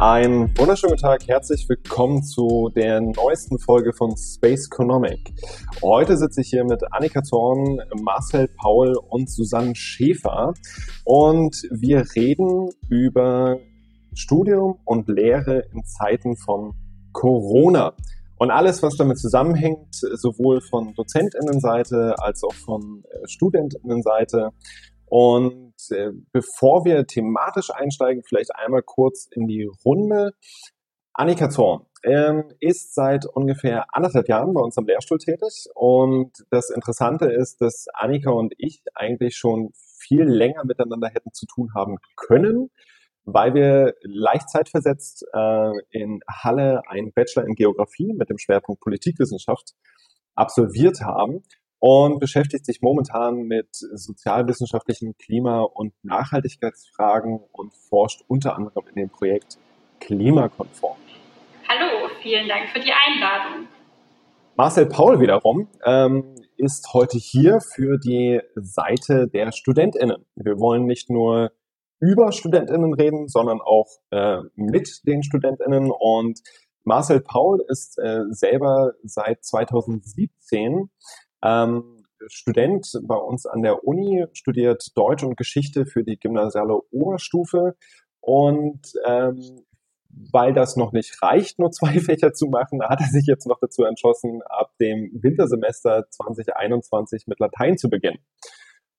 Einen wunderschönen Tag, herzlich willkommen zu der neuesten Folge von Space Economic. Heute sitze ich hier mit Annika Zorn, Marcel Paul und Susanne Schäfer und wir reden über Studium und Lehre in Zeiten von Corona. Und alles, was damit zusammenhängt, sowohl von Dozentinnenseite als auch von äh, Studentinnenseite. Und äh, bevor wir thematisch einsteigen, vielleicht einmal kurz in die Runde. Annika Zorn ähm, ist seit ungefähr anderthalb Jahren bei uns am Lehrstuhl tätig. Und das Interessante ist, dass Annika und ich eigentlich schon viel länger miteinander hätten zu tun haben können, weil wir leicht zeitversetzt äh, in Halle einen Bachelor in Geografie mit dem Schwerpunkt Politikwissenschaft absolviert haben und beschäftigt sich momentan mit sozialwissenschaftlichen Klima- und Nachhaltigkeitsfragen und forscht unter anderem in dem Projekt Klimakonform. Hallo, vielen Dank für die Einladung. Marcel Paul wiederum ähm, ist heute hier für die Seite der StudentInnen. Wir wollen nicht nur über StudentInnen reden, sondern auch äh, mit den StudentInnen. Und Marcel Paul ist äh, selber seit 2017 ähm, Student bei uns an der Uni, studiert Deutsch und Geschichte für die gymnasiale Oberstufe und ähm, weil das noch nicht reicht, nur zwei Fächer zu machen, hat er sich jetzt noch dazu entschlossen, ab dem Wintersemester 2021 mit Latein zu beginnen.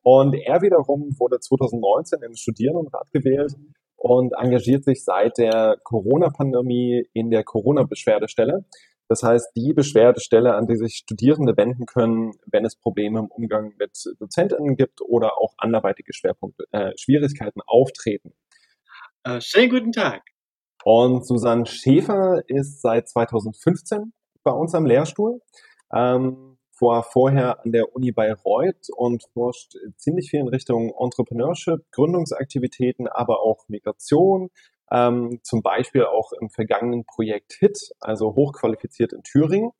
Und er wiederum wurde 2019 in den Studierendenrat gewählt und engagiert sich seit der Corona-Pandemie in der Corona-Beschwerdestelle. Das heißt, die Beschwerdestelle, an die sich Studierende wenden können, wenn es Probleme im Umgang mit DozentInnen gibt oder auch anderweitige Schwerpunkte, äh, Schwierigkeiten auftreten. Äh, schönen guten Tag. Und Susanne Schäfer ist seit 2015 bei uns am Lehrstuhl. Ähm, war vorher an der Uni Bayreuth und forscht ziemlich viel in Richtung Entrepreneurship, Gründungsaktivitäten, aber auch Migration, ähm, zum Beispiel auch im vergangenen Projekt HIT, also hochqualifiziert in Thüringen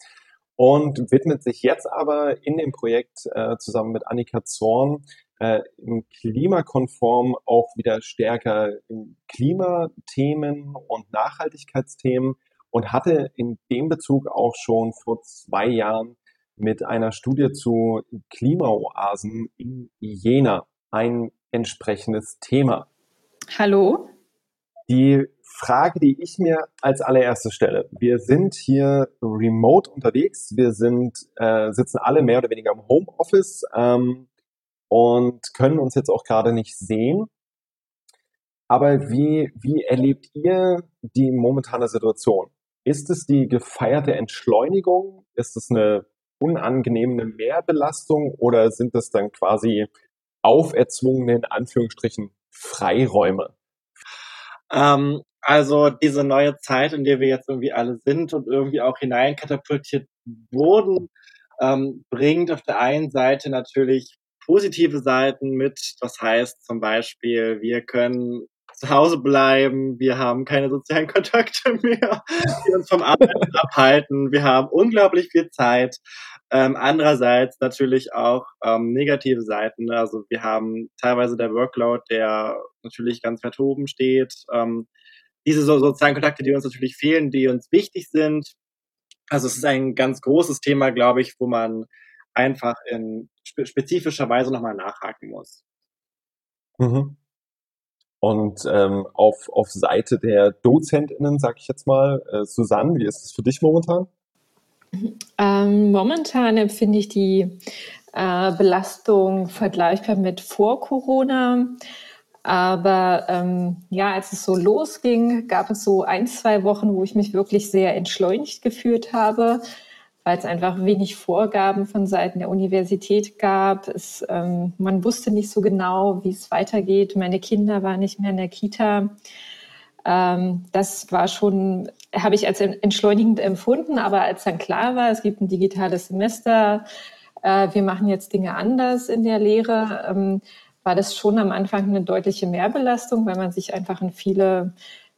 und widmet sich jetzt aber in dem Projekt äh, zusammen mit Annika Zorn äh, im klimakonform auch wieder stärker in Klimathemen und Nachhaltigkeitsthemen und hatte in dem Bezug auch schon vor zwei Jahren mit einer Studie zu Klimaoasen in Jena ein entsprechendes Thema. Hallo. Die Frage, die ich mir als allererstes stelle, wir sind hier remote unterwegs, wir sind, äh, sitzen alle mehr oder weniger im Homeoffice ähm, und können uns jetzt auch gerade nicht sehen. Aber wie, wie erlebt ihr die momentane Situation? Ist es die gefeierte Entschleunigung? Ist es eine unangenehme Mehrbelastung oder sind es dann quasi auferzwungene, in Anführungsstrichen, Freiräume? Ähm, also diese neue Zeit, in der wir jetzt irgendwie alle sind und irgendwie auch hineinkatapultiert wurden, ähm, bringt auf der einen Seite natürlich positive Seiten mit. Das heißt zum Beispiel, wir können zu Hause bleiben, wir haben keine sozialen Kontakte mehr, die uns vom Arbeiten abhalten, wir haben unglaublich viel Zeit. Ähm, andererseits natürlich auch ähm, negative Seiten. Also wir haben teilweise der Workload, der natürlich ganz weit oben steht. Ähm, diese so sozialen Kontakte, die uns natürlich fehlen, die uns wichtig sind. Also es ist ein ganz großes Thema, glaube ich, wo man einfach in spezifischer Weise nochmal nachhaken muss. Mhm. Und ähm, auf, auf Seite der DozentInnen, sag ich jetzt mal, äh, Susanne, wie ist es für dich momentan? Ähm, momentan empfinde ich die äh, Belastung vergleichbar mit vor Corona. Aber ähm, ja, als es so losging, gab es so ein, zwei Wochen, wo ich mich wirklich sehr entschleunigt gefühlt habe weil es einfach wenig Vorgaben von Seiten der Universität gab. Es, ähm, man wusste nicht so genau, wie es weitergeht. Meine Kinder waren nicht mehr in der Kita. Ähm, das war schon, habe ich als entschleunigend empfunden, aber als dann klar war, es gibt ein digitales Semester, äh, wir machen jetzt Dinge anders in der Lehre, ähm, war das schon am Anfang eine deutliche Mehrbelastung, weil man sich einfach in viele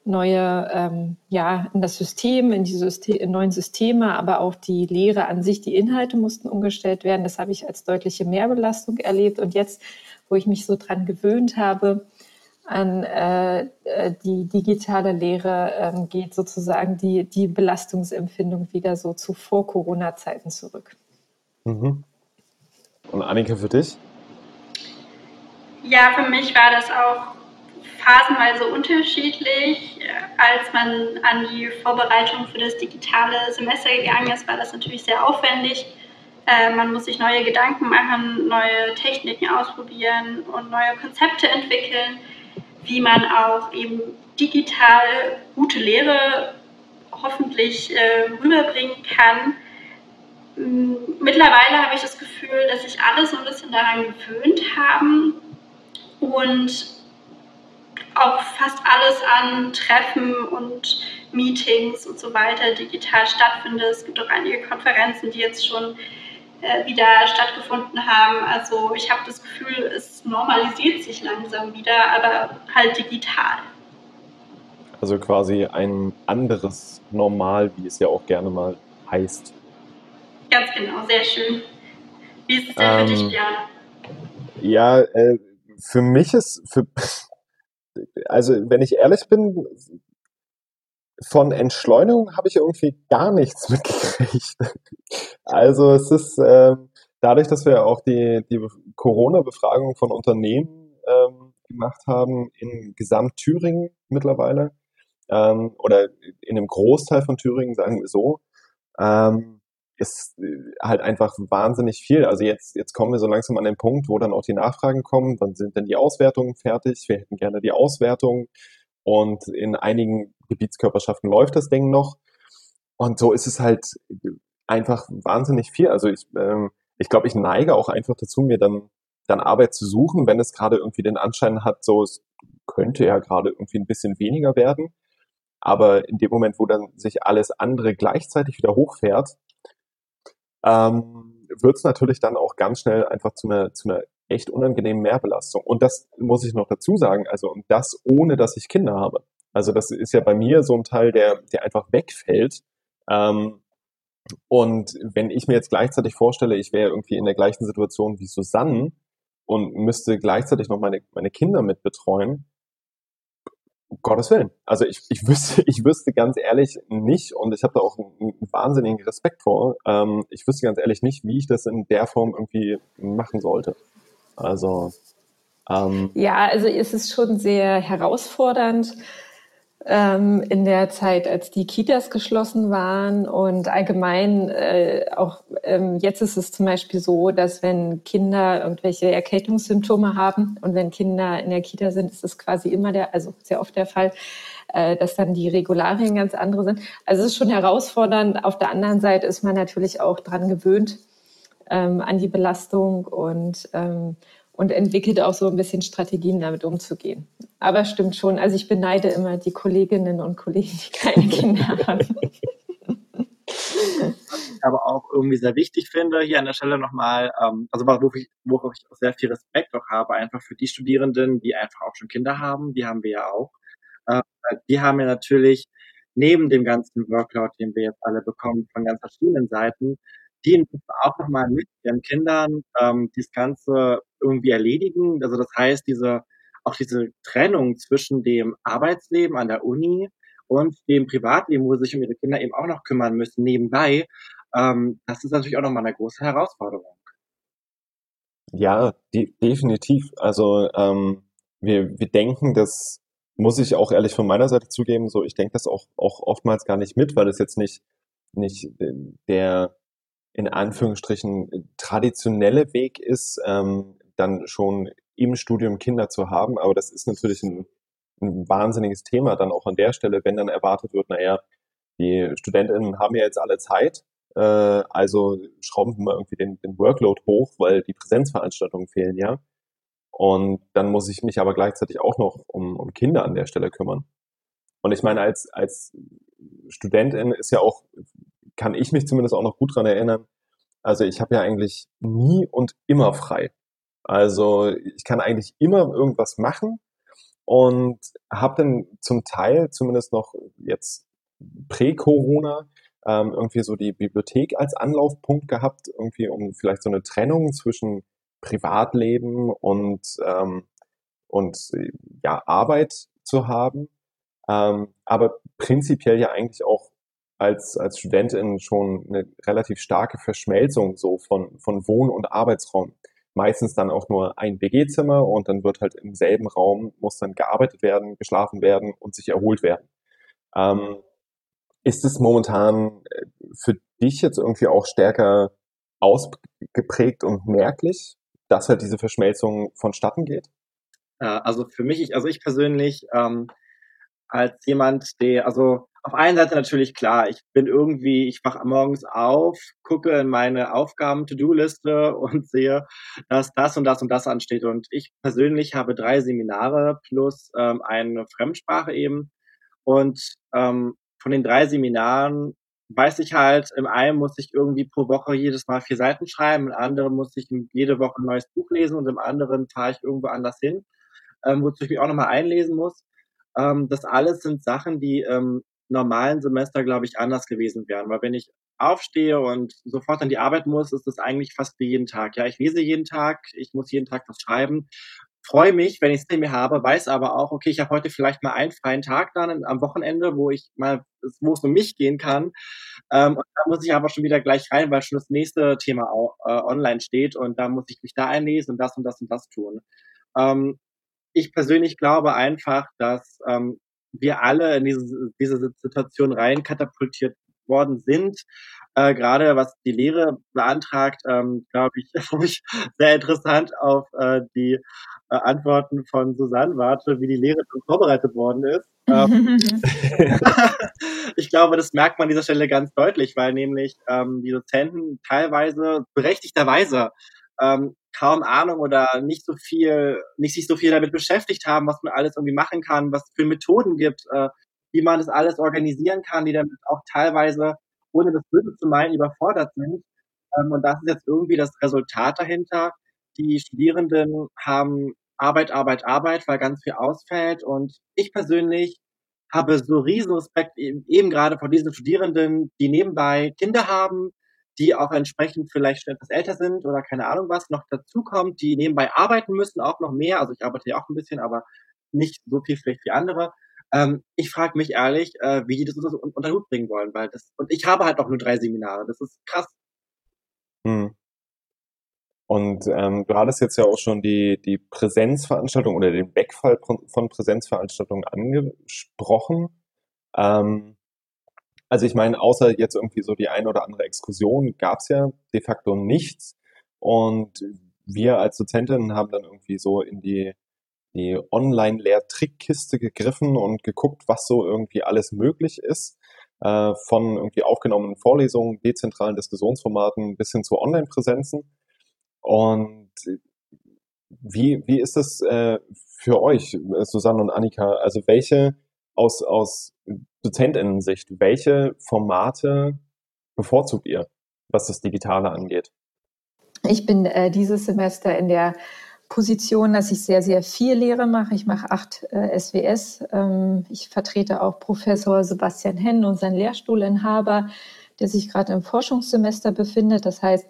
neue, ähm, ja, in das System, in die System, in neuen Systeme, aber auch die Lehre an sich, die Inhalte mussten umgestellt werden. Das habe ich als deutliche Mehrbelastung erlebt. Und jetzt, wo ich mich so dran gewöhnt habe, an äh, äh, die digitale Lehre ähm, geht sozusagen die, die Belastungsempfindung wieder so zu Vor-Corona-Zeiten zurück. Mhm. Und Annika, für dich? Ja, für mich war das auch phasenweise unterschiedlich. Als man an die Vorbereitung für das digitale Semester gegangen ist, war das natürlich sehr aufwendig. Äh, man muss sich neue Gedanken machen, neue Techniken ausprobieren und neue Konzepte entwickeln wie man auch eben digital gute Lehre hoffentlich äh, rüberbringen kann. Mm, mittlerweile habe ich das Gefühl, dass sich alle so ein bisschen daran gewöhnt haben und auch fast alles an Treffen und Meetings und so weiter digital stattfindet. Es gibt auch einige Konferenzen, die jetzt schon äh, wieder stattgefunden haben. Also ich habe das Gefühl, es normalisiert sich langsam wieder, aber halt digital. Also quasi ein anderes Normal, wie es ja auch gerne mal heißt. Ganz genau, sehr schön. Wie ist es denn ähm, für dich, ähm, Björn? Ja, äh, für mich ist, für, also wenn ich ehrlich bin, von Entschleunigung habe ich irgendwie gar nichts mitgekriegt. Also es ist ähm, dadurch, dass wir auch die, die Corona-Befragung von Unternehmen ähm, gemacht haben in Gesamt-Thüringen mittlerweile ähm, oder in einem Großteil von Thüringen, sagen wir so, ähm, ist halt einfach wahnsinnig viel. Also jetzt, jetzt kommen wir so langsam an den Punkt, wo dann auch die Nachfragen kommen, wann sind denn die Auswertungen fertig? Wir hätten gerne die Auswertung. Und in einigen Gebietskörperschaften läuft das Ding noch. Und so ist es halt einfach wahnsinnig viel. Also ich, ähm, ich glaube, ich neige auch einfach dazu, mir dann, dann Arbeit zu suchen, wenn es gerade irgendwie den Anschein hat, so es könnte ja gerade irgendwie ein bisschen weniger werden. Aber in dem Moment, wo dann sich alles andere gleichzeitig wieder hochfährt, ähm, wird es natürlich dann auch ganz schnell einfach zu einer, zu einer echt unangenehmen Mehrbelastung. Und das muss ich noch dazu sagen, also und das ohne, dass ich Kinder habe. Also das ist ja bei mir so ein Teil, der, der einfach wegfällt. Ähm, und wenn ich mir jetzt gleichzeitig vorstelle, ich wäre irgendwie in der gleichen Situation wie Susanne und müsste gleichzeitig noch meine, meine Kinder mit betreuen, Gottes Willen. Also ich, ich wüsste, ich wüsste ganz ehrlich nicht, und ich habe da auch einen, einen, wahnsinnigen Respekt vor, ähm, ich wüsste ganz ehrlich nicht, wie ich das in der Form irgendwie machen sollte. Also ähm, ja, also es ist schon sehr herausfordernd ähm, in der Zeit, als die Kitas geschlossen waren und allgemein äh, auch ähm, jetzt ist es zum Beispiel so, dass wenn Kinder irgendwelche Erkältungssymptome haben und wenn Kinder in der Kita sind, ist es quasi immer der, also sehr oft der Fall, äh, dass dann die Regularien ganz andere sind. Also es ist schon herausfordernd. Auf der anderen Seite ist man natürlich auch dran gewöhnt ähm, an die Belastung und ähm, und entwickelt auch so ein bisschen Strategien, damit umzugehen. Aber stimmt schon, also ich beneide immer die Kolleginnen und Kollegen, die keine Kinder haben. Was ich aber auch irgendwie sehr wichtig finde, hier an der Stelle nochmal, ähm, also worauf ich, worauf ich auch sehr viel Respekt auch habe, einfach für die Studierenden, die einfach auch schon Kinder haben, die haben wir ja auch. Äh, die haben ja natürlich neben dem ganzen Workload, den wir jetzt alle bekommen, von ganz verschiedenen Seiten, die auch nochmal mit ihren Kindern ähm, das Ganze irgendwie erledigen. Also das heißt, diese auch diese Trennung zwischen dem Arbeitsleben an der Uni und dem Privatleben, wo sie sich um ihre Kinder eben auch noch kümmern müssen, nebenbei, ähm, das ist natürlich auch nochmal eine große Herausforderung. Ja, de definitiv. Also ähm, wir, wir denken, das muss ich auch ehrlich von meiner Seite zugeben, so ich denke das auch, auch oftmals gar nicht mit, weil es jetzt nicht, nicht der in Anführungsstrichen traditionelle Weg ist, ähm, dann schon im Studium Kinder zu haben. Aber das ist natürlich ein, ein wahnsinniges Thema dann auch an der Stelle, wenn dann erwartet wird, naja, die Studentinnen haben ja jetzt alle Zeit, äh, also schrauben wir mal irgendwie den, den Workload hoch, weil die Präsenzveranstaltungen fehlen ja. Und dann muss ich mich aber gleichzeitig auch noch um, um Kinder an der Stelle kümmern. Und ich meine, als, als Studentin ist ja auch kann ich mich zumindest auch noch gut dran erinnern. Also ich habe ja eigentlich nie und immer frei. Also ich kann eigentlich immer irgendwas machen und habe dann zum Teil zumindest noch jetzt prä-Corona ähm, irgendwie so die Bibliothek als Anlaufpunkt gehabt, irgendwie um vielleicht so eine Trennung zwischen Privatleben und ähm, und ja, Arbeit zu haben, ähm, aber prinzipiell ja eigentlich auch als, als Studentin schon eine relativ starke Verschmelzung so von, von Wohn- und Arbeitsraum. Meistens dann auch nur ein WG-Zimmer und dann wird halt im selben Raum muss dann gearbeitet werden, geschlafen werden und sich erholt werden. Ähm, ist es momentan äh, für dich jetzt irgendwie auch stärker ausgeprägt und merklich, dass halt diese Verschmelzung vonstatten geht? Also für mich, ich, also ich persönlich, ähm, als jemand, der, also auf einer Seite natürlich klar, ich bin irgendwie, ich wache morgens auf, gucke in meine Aufgaben-To-Do-Liste und sehe, dass das und das und das ansteht. Und ich persönlich habe drei Seminare plus ähm, eine Fremdsprache eben. Und ähm, von den drei Seminaren weiß ich halt, im einen muss ich irgendwie pro Woche jedes Mal vier Seiten schreiben, im anderen muss ich jede Woche ein neues Buch lesen und im anderen fahre ich irgendwo anders hin, ähm, wozu ich mich auch nochmal einlesen muss. Ähm, das alles sind Sachen, die im normalen Semester, glaube ich, anders gewesen wären. Weil wenn ich aufstehe und sofort an die Arbeit muss, ist es eigentlich fast wie jeden Tag. Ja, ich lese jeden Tag, ich muss jeden Tag was schreiben freue mich, wenn ich es mir habe, weiß aber auch, okay, ich habe heute vielleicht mal einen freien Tag dann am Wochenende, wo ich mal, wo es um mich gehen kann. Ähm, und da muss ich aber schon wieder gleich rein, weil schon das nächste Thema auch, äh, online steht und da muss ich mich da einlesen und das und das und das tun. Ähm, ich persönlich glaube einfach, dass ähm, wir alle in diese, diese Situation rein katapultiert worden sind. Äh, Gerade was die Lehre beantragt, ähm, glaube ich, ich sehr interessant auf äh, die äh, Antworten von Susanne warte, wie die Lehre schon vorbereitet worden ist. Ähm, ich glaube, das merkt man an dieser Stelle ganz deutlich, weil nämlich ähm, die Dozenten teilweise berechtigterweise ähm, kaum Ahnung oder nicht so viel, nicht sich so viel damit beschäftigt haben, was man alles irgendwie machen kann, was für Methoden gibt, äh, wie man das alles organisieren kann, die damit auch teilweise, ohne das Böse zu meinen, überfordert sind. Ähm, und das ist jetzt irgendwie das Resultat dahinter. Die Studierenden haben Arbeit, Arbeit, Arbeit, weil ganz viel ausfällt. Und ich persönlich habe so riesen Respekt eben, eben gerade vor diesen Studierenden, die nebenbei Kinder haben, die auch entsprechend vielleicht schon etwas älter sind oder keine Ahnung was noch dazu kommt, die nebenbei arbeiten müssen, auch noch mehr. Also ich arbeite ja auch ein bisschen, aber nicht so viel vielleicht wie andere. Ähm, ich frage mich ehrlich, äh, wie die das unter, unter Hut bringen wollen, weil das, und ich habe halt auch nur drei Seminare. Das ist krass. Hm. Und ähm, du hattest jetzt ja auch schon die, die Präsenzveranstaltung oder den Wegfall von Präsenzveranstaltungen angesprochen. Ähm, also ich meine, außer jetzt irgendwie so die ein oder andere Exkursion gab es ja de facto nichts. Und wir als Dozentinnen haben dann irgendwie so in die die Online-Lehr-Trickkiste gegriffen und geguckt, was so irgendwie alles möglich ist. Äh, von irgendwie aufgenommenen Vorlesungen, dezentralen Diskussionsformaten bis hin zu Online-Präsenzen. Und wie, wie ist das äh, für euch, Susanne und Annika? Also welche aus, aus Dozentinnen-Sicht, welche Formate bevorzugt ihr, was das Digitale angeht? Ich bin äh, dieses Semester in der Position, dass ich sehr, sehr viel Lehre mache. Ich mache acht äh, SWS. Ähm, ich vertrete auch Professor Sebastian Henn, unseren Lehrstuhlinhaber, der sich gerade im Forschungssemester befindet. Das heißt,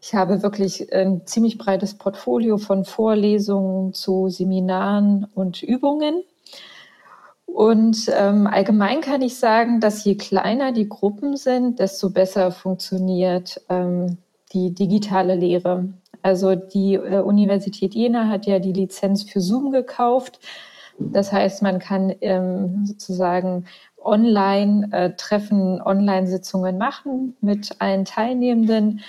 ich habe wirklich ein ziemlich breites Portfolio von Vorlesungen zu Seminaren und Übungen. Und ähm, allgemein kann ich sagen, dass je kleiner die Gruppen sind, desto besser funktioniert ähm, die digitale Lehre. Also die äh, Universität Jena hat ja die Lizenz für Zoom gekauft. Das heißt, man kann ähm, sozusagen Online-Treffen, äh, Online-Sitzungen machen mit allen Teilnehmenden.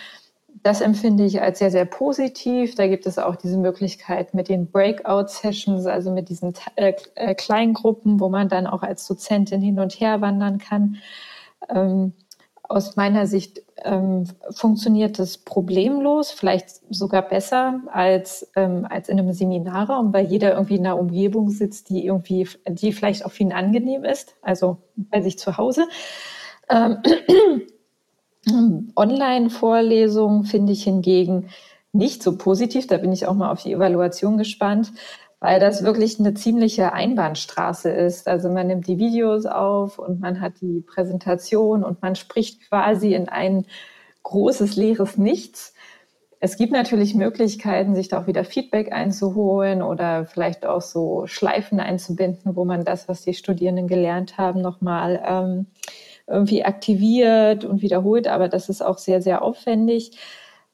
Das empfinde ich als sehr, sehr positiv. Da gibt es auch diese Möglichkeit mit den Breakout-Sessions, also mit diesen äh, äh, Kleingruppen, wo man dann auch als Dozentin hin und her wandern kann. Ähm, aus meiner Sicht ähm, funktioniert das problemlos, vielleicht sogar besser als, ähm, als in einem Seminarraum, weil jeder irgendwie in einer Umgebung sitzt, die irgendwie, die vielleicht auch für ihn angenehm ist, also bei sich zu Hause. Ähm, Online-Vorlesungen finde ich hingegen nicht so positiv. Da bin ich auch mal auf die Evaluation gespannt, weil das wirklich eine ziemliche Einbahnstraße ist. Also man nimmt die Videos auf und man hat die Präsentation und man spricht quasi in ein großes leeres Nichts. es gibt natürlich Möglichkeiten, sich da auch wieder Feedback einzuholen oder vielleicht auch so Schleifen einzubinden, wo man das, was die Studierenden gelernt haben, nochmal ähm, irgendwie aktiviert und wiederholt. Aber das ist auch sehr, sehr aufwendig.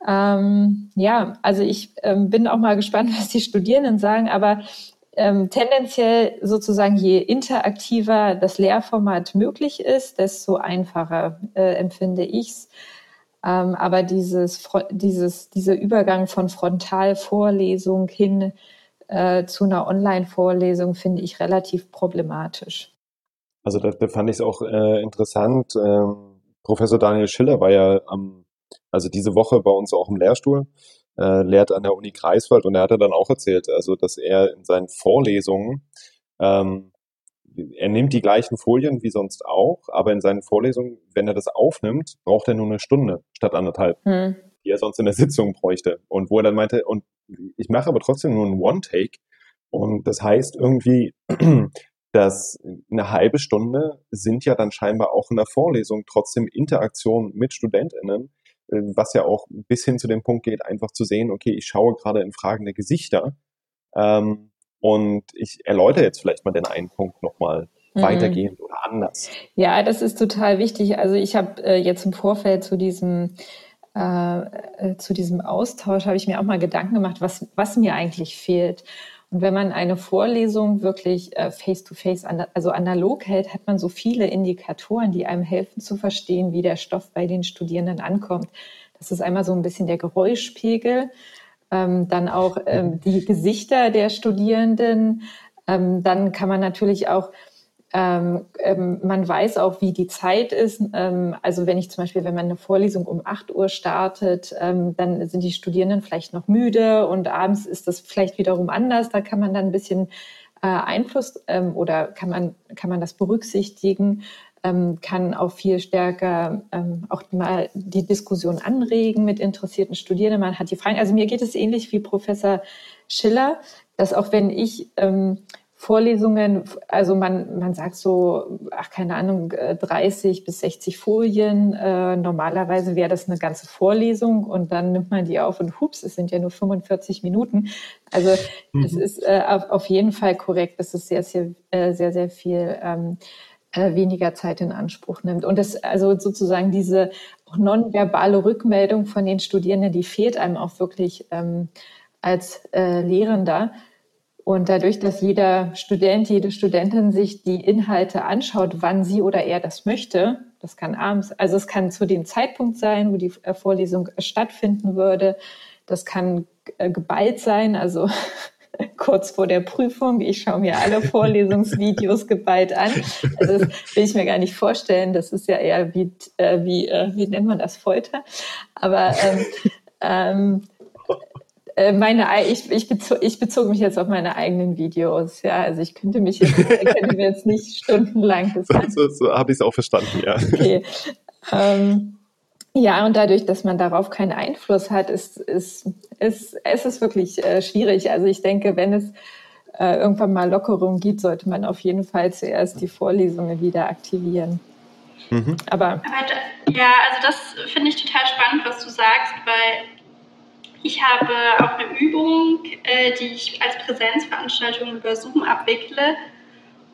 Ähm, ja, also ich ähm, bin auch mal gespannt, was die Studierenden sagen, aber ähm, tendenziell sozusagen, je interaktiver das Lehrformat möglich ist, desto einfacher äh, empfinde ich's. Ähm, aber dieses, dieses, dieser Übergang von Frontalvorlesung hin äh, zu einer Online-Vorlesung finde ich relativ problematisch. Also da, da fand ich es auch äh, interessant. Ähm, Professor Daniel Schiller war ja am, also diese Woche bei uns auch im Lehrstuhl, äh, lehrt an der Uni Greifswald und er hatte dann auch erzählt, also dass er in seinen Vorlesungen ähm, er nimmt die gleichen Folien wie sonst auch, aber in seinen Vorlesungen, wenn er das aufnimmt, braucht er nur eine Stunde statt anderthalb, hm. die er sonst in der Sitzung bräuchte. Und wo er dann meinte, und ich mache aber trotzdem nur einen One-Take. Und das heißt irgendwie, dass eine halbe Stunde sind ja dann scheinbar auch in der Vorlesung trotzdem Interaktion mit StudentInnen, äh, was ja auch bis hin zu dem Punkt geht, einfach zu sehen, okay, ich schaue gerade in fragende Gesichter. Ähm, und ich erläutere jetzt vielleicht mal den einen Punkt nochmal mhm. weitergehend oder anders. Ja, das ist total wichtig. Also ich habe äh, jetzt im Vorfeld zu diesem äh, äh zu diesem Austausch habe ich mir auch mal Gedanken gemacht, was, was mir eigentlich fehlt. Und wenn man eine Vorlesung wirklich äh, face-to-face, -face, also analog hält, hat man so viele Indikatoren, die einem helfen zu verstehen, wie der Stoff bei den Studierenden ankommt. Das ist einmal so ein bisschen der Geräuschpegel, ähm, dann auch ähm, die Gesichter der Studierenden. Ähm, dann kann man natürlich auch ähm, ähm, man weiß auch, wie die Zeit ist. Ähm, also wenn ich zum Beispiel, wenn man eine Vorlesung um 8 Uhr startet, ähm, dann sind die Studierenden vielleicht noch müde und abends ist das vielleicht wiederum anders. Da kann man dann ein bisschen äh, Einfluss ähm, oder kann man, kann man das berücksichtigen ähm, kann auch viel stärker auch mal die Diskussion anregen mit interessierten Studierenden. Man hat die Fragen. Also mir geht es ähnlich wie Professor Schiller, dass auch wenn ich Vorlesungen, also man, man sagt so, ach keine Ahnung, 30 äh, bis 60 Folien. Äh, normalerweise wäre das eine ganze Vorlesung und dann nimmt man die auf und hups, es sind ja nur 45 Minuten. Also mhm. es ist äh, auf, auf jeden Fall korrekt, dass es sehr, sehr, äh, sehr, sehr viel ähm, äh, weniger Zeit in Anspruch nimmt. Und das, also sozusagen diese auch nonverbale Rückmeldung von den Studierenden, die fehlt einem auch wirklich ähm, als Lehrender. Und dadurch, dass jeder Student, jede Studentin sich die Inhalte anschaut, wann sie oder er das möchte, das kann abends, also es kann zu dem Zeitpunkt sein, wo die äh, Vorlesung stattfinden würde. Das kann äh, geballt sein, also kurz vor der Prüfung. Ich schaue mir alle Vorlesungsvideos geballt an. Also das will ich mir gar nicht vorstellen. Das ist ja eher wie, äh, wie, äh, wie nennt man das, Folter. Aber ähm, ähm, äh, meine, ich, ich, bezog, ich bezog mich jetzt auf meine eigenen Videos. Ja, also ich könnte mich jetzt, könnte mir jetzt nicht stundenlang das So, so, so habe ich es auch verstanden, ja. Okay. Ähm, ja, und dadurch, dass man darauf keinen Einfluss hat, ist, ist, ist, ist es wirklich äh, schwierig. Also ich denke, wenn es äh, irgendwann mal Lockerungen gibt, sollte man auf jeden Fall zuerst die Vorlesungen wieder aktivieren. Mhm. Aber, Aber ja, also das finde ich total spannend, was du sagst, weil ich habe auch eine Übung, äh, die ich als Präsenzveranstaltung über Zoom abwickle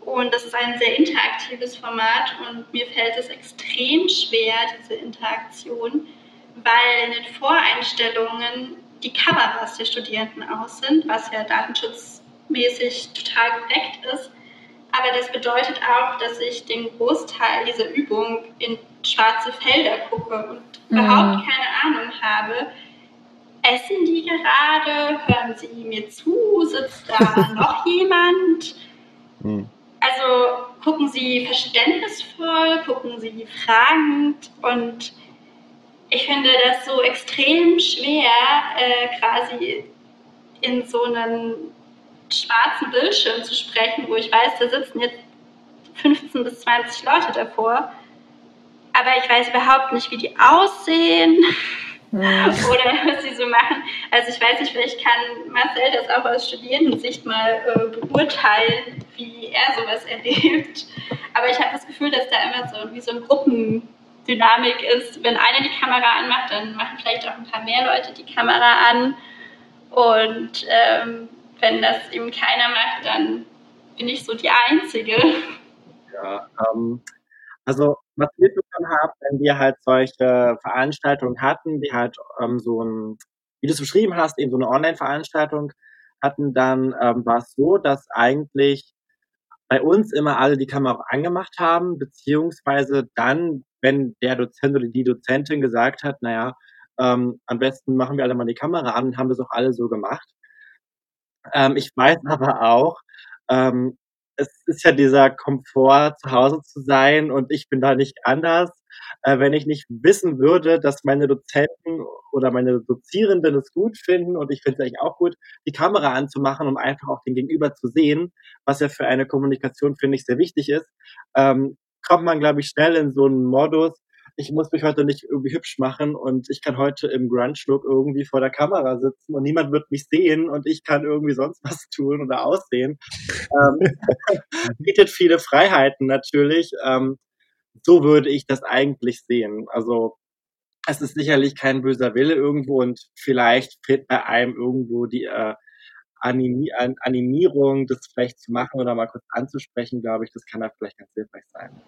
und das ist ein sehr interaktives Format und mir fällt es extrem schwer, diese Interaktion, weil in den Voreinstellungen die Kameras der Studierenden aus sind, was ja datenschutzmäßig total korrekt ist. Aber das bedeutet auch, dass ich den Großteil dieser Übung in schwarze Felder gucke und mhm. überhaupt keine Ahnung habe, essen die gerade, hören sie mir zu, sitzt da noch jemand? Mhm. Also gucken Sie verständnisvoll, gucken Sie fragend und ich finde das so extrem schwer, äh, quasi in so einen schwarzen Bildschirm zu sprechen, wo ich weiß, da sitzen jetzt 15 bis 20 Leute davor, aber ich weiß überhaupt nicht, wie die aussehen. Oder was sie so machen. Also ich weiß nicht, vielleicht kann Marcel das auch aus Studierendensicht mal äh, beurteilen, wie er sowas erlebt. Aber ich habe das Gefühl, dass da immer so wie so ein Gruppen, Dynamik ist, wenn einer die Kamera anmacht, dann machen vielleicht auch ein paar mehr Leute die Kamera an. Und ähm, wenn das eben keiner macht, dann bin ich so die Einzige. Ja, ähm, also was wir bekommen haben, wenn wir halt solche Veranstaltungen hatten, die halt ähm, so ein, wie du es beschrieben hast, eben so eine Online-Veranstaltung hatten, dann ähm, war es so, dass eigentlich bei uns immer alle die Kamera angemacht haben, beziehungsweise dann, wenn der Dozent oder die Dozentin gesagt hat, naja, ähm, am besten machen wir alle mal die Kamera an, haben das auch alle so gemacht. Ähm, ich weiß aber auch, ähm, es ist ja dieser Komfort, zu Hause zu sein und ich bin da nicht anders. Äh, wenn ich nicht wissen würde, dass meine Dozenten oder meine Dozierenden es gut finden und ich finde es eigentlich auch gut, die Kamera anzumachen, um einfach auch den Gegenüber zu sehen, was ja für eine Kommunikation, finde ich, sehr wichtig ist, ähm, kommt man, glaube ich, schnell in so einen Modus, ich muss mich heute nicht irgendwie hübsch machen und ich kann heute im Grunge-Look irgendwie vor der Kamera sitzen und niemand wird mich sehen und ich kann irgendwie sonst was tun oder aussehen. ähm, bietet viele Freiheiten natürlich. Ähm, so würde ich das eigentlich sehen. Also es ist sicherlich kein böser Wille irgendwo und vielleicht fehlt bei einem irgendwo die äh, Animi Animierung, das vielleicht zu machen oder mal kurz anzusprechen, glaube ich, das kann da vielleicht ganz hilfreich sein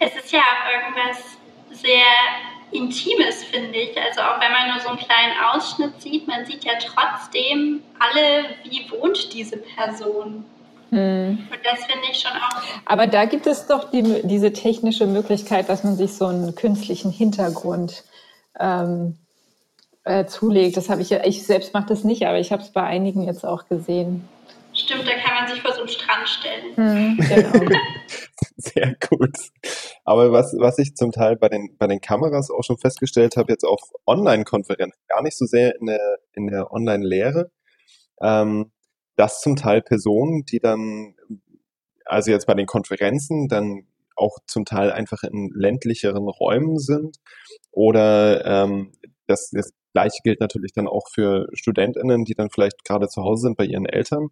es ist ja auch irgendwas sehr Intimes, finde ich. Also auch wenn man nur so einen kleinen Ausschnitt sieht, man sieht ja trotzdem alle, wie wohnt diese Person. Hm. Und das finde ich schon auch. Aber da gibt es doch die, diese technische Möglichkeit, dass man sich so einen künstlichen Hintergrund ähm, äh, zulegt. Das habe ich ja, ich selbst mache das nicht, aber ich habe es bei einigen jetzt auch gesehen. Stimmt, da kann man sich vor so einen Strand stellen. Hm, genau. Sehr gut. Aber was, was ich zum Teil bei den, bei den Kameras auch schon festgestellt habe, jetzt auf Online-Konferenzen, gar nicht so sehr in der, in der Online-Lehre, ähm, dass zum Teil Personen, die dann, also jetzt bei den Konferenzen, dann auch zum Teil einfach in ländlicheren Räumen sind oder ähm, das, das gleiche gilt natürlich dann auch für StudentInnen, die dann vielleicht gerade zu Hause sind bei ihren Eltern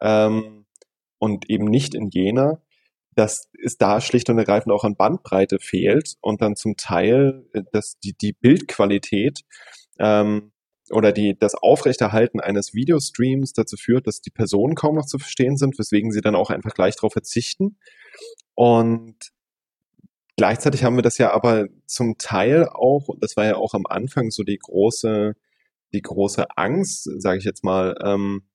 ähm, und eben nicht in Jena, dass es da schlicht und ergreifend auch an Bandbreite fehlt und dann zum Teil äh, dass die, die Bildqualität ähm, oder die, das Aufrechterhalten eines Videostreams dazu führt, dass die Personen kaum noch zu verstehen sind, weswegen sie dann auch einfach gleich darauf verzichten. Und gleichzeitig haben wir das ja aber zum Teil auch, das war ja auch am Anfang so die große, die große Angst, sage ich jetzt mal, ähm,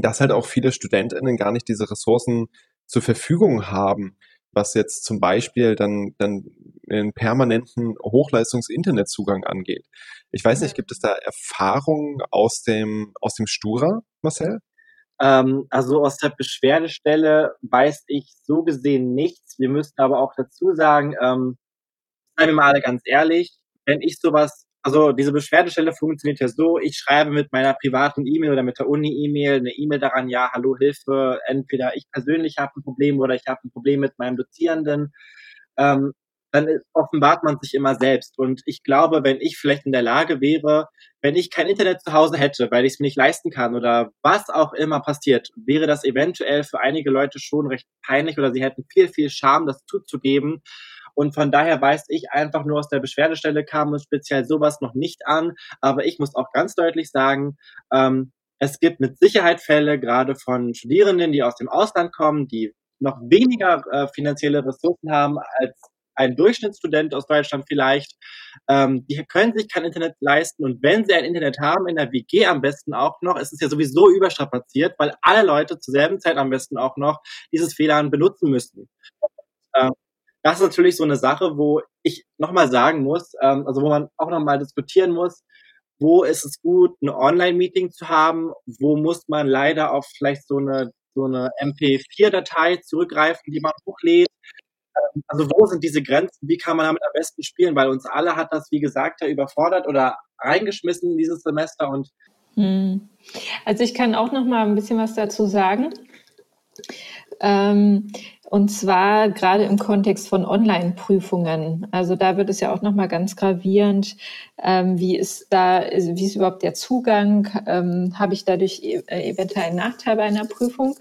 dass halt auch viele StudentInnen gar nicht diese Ressourcen zur Verfügung haben, was jetzt zum Beispiel dann, dann einen permanenten Hochleistungs-Internetzugang angeht. Ich weiß nicht, gibt es da Erfahrungen aus dem, aus dem Stura, Marcel? Ähm, also aus der Beschwerdestelle weiß ich so gesehen nichts. Wir müssten aber auch dazu sagen, ähm, seien wir mal alle ganz ehrlich, wenn ich sowas also diese Beschwerdestelle funktioniert ja so, ich schreibe mit meiner privaten E-Mail oder mit der Uni-E-Mail eine E-Mail daran, ja, hallo, Hilfe, entweder ich persönlich habe ein Problem oder ich habe ein Problem mit meinem Dozierenden. Ähm, dann offenbart man sich immer selbst. Und ich glaube, wenn ich vielleicht in der Lage wäre, wenn ich kein Internet zu Hause hätte, weil ich es mir nicht leisten kann oder was auch immer passiert, wäre das eventuell für einige Leute schon recht peinlich oder sie hätten viel, viel Scham, das zuzugeben. Und von daher weiß ich einfach nur aus der Beschwerdestelle kam uns speziell sowas noch nicht an. Aber ich muss auch ganz deutlich sagen, ähm, es gibt mit Sicherheit Fälle, gerade von Studierenden, die aus dem Ausland kommen, die noch weniger äh, finanzielle Ressourcen haben als ein Durchschnittsstudent aus Deutschland vielleicht, ähm, die können sich kein Internet leisten und wenn sie ein Internet haben, in der WG am besten auch noch, ist es ja sowieso überstrapaziert, weil alle Leute zur selben Zeit am besten auch noch dieses WLAN benutzen müssen. Ähm, das ist natürlich so eine Sache, wo ich nochmal sagen muss, ähm, also wo man auch nochmal diskutieren muss, wo ist es gut, ein Online-Meeting zu haben, wo muss man leider auf vielleicht so eine, so eine MP4-Datei zurückgreifen, die man hochlädt. Ähm, also wo sind diese Grenzen, wie kann man damit am besten spielen, weil uns alle hat das, wie gesagt, ja überfordert oder reingeschmissen dieses Semester und hm. also ich kann auch noch mal ein bisschen was dazu sagen. Ähm, und zwar gerade im Kontext von Online-Prüfungen. Also da wird es ja auch nochmal ganz gravierend. Ähm, wie ist da, wie ist überhaupt der Zugang? Ähm, Habe ich dadurch e äh, eventuell einen Nachteil bei einer Prüfung?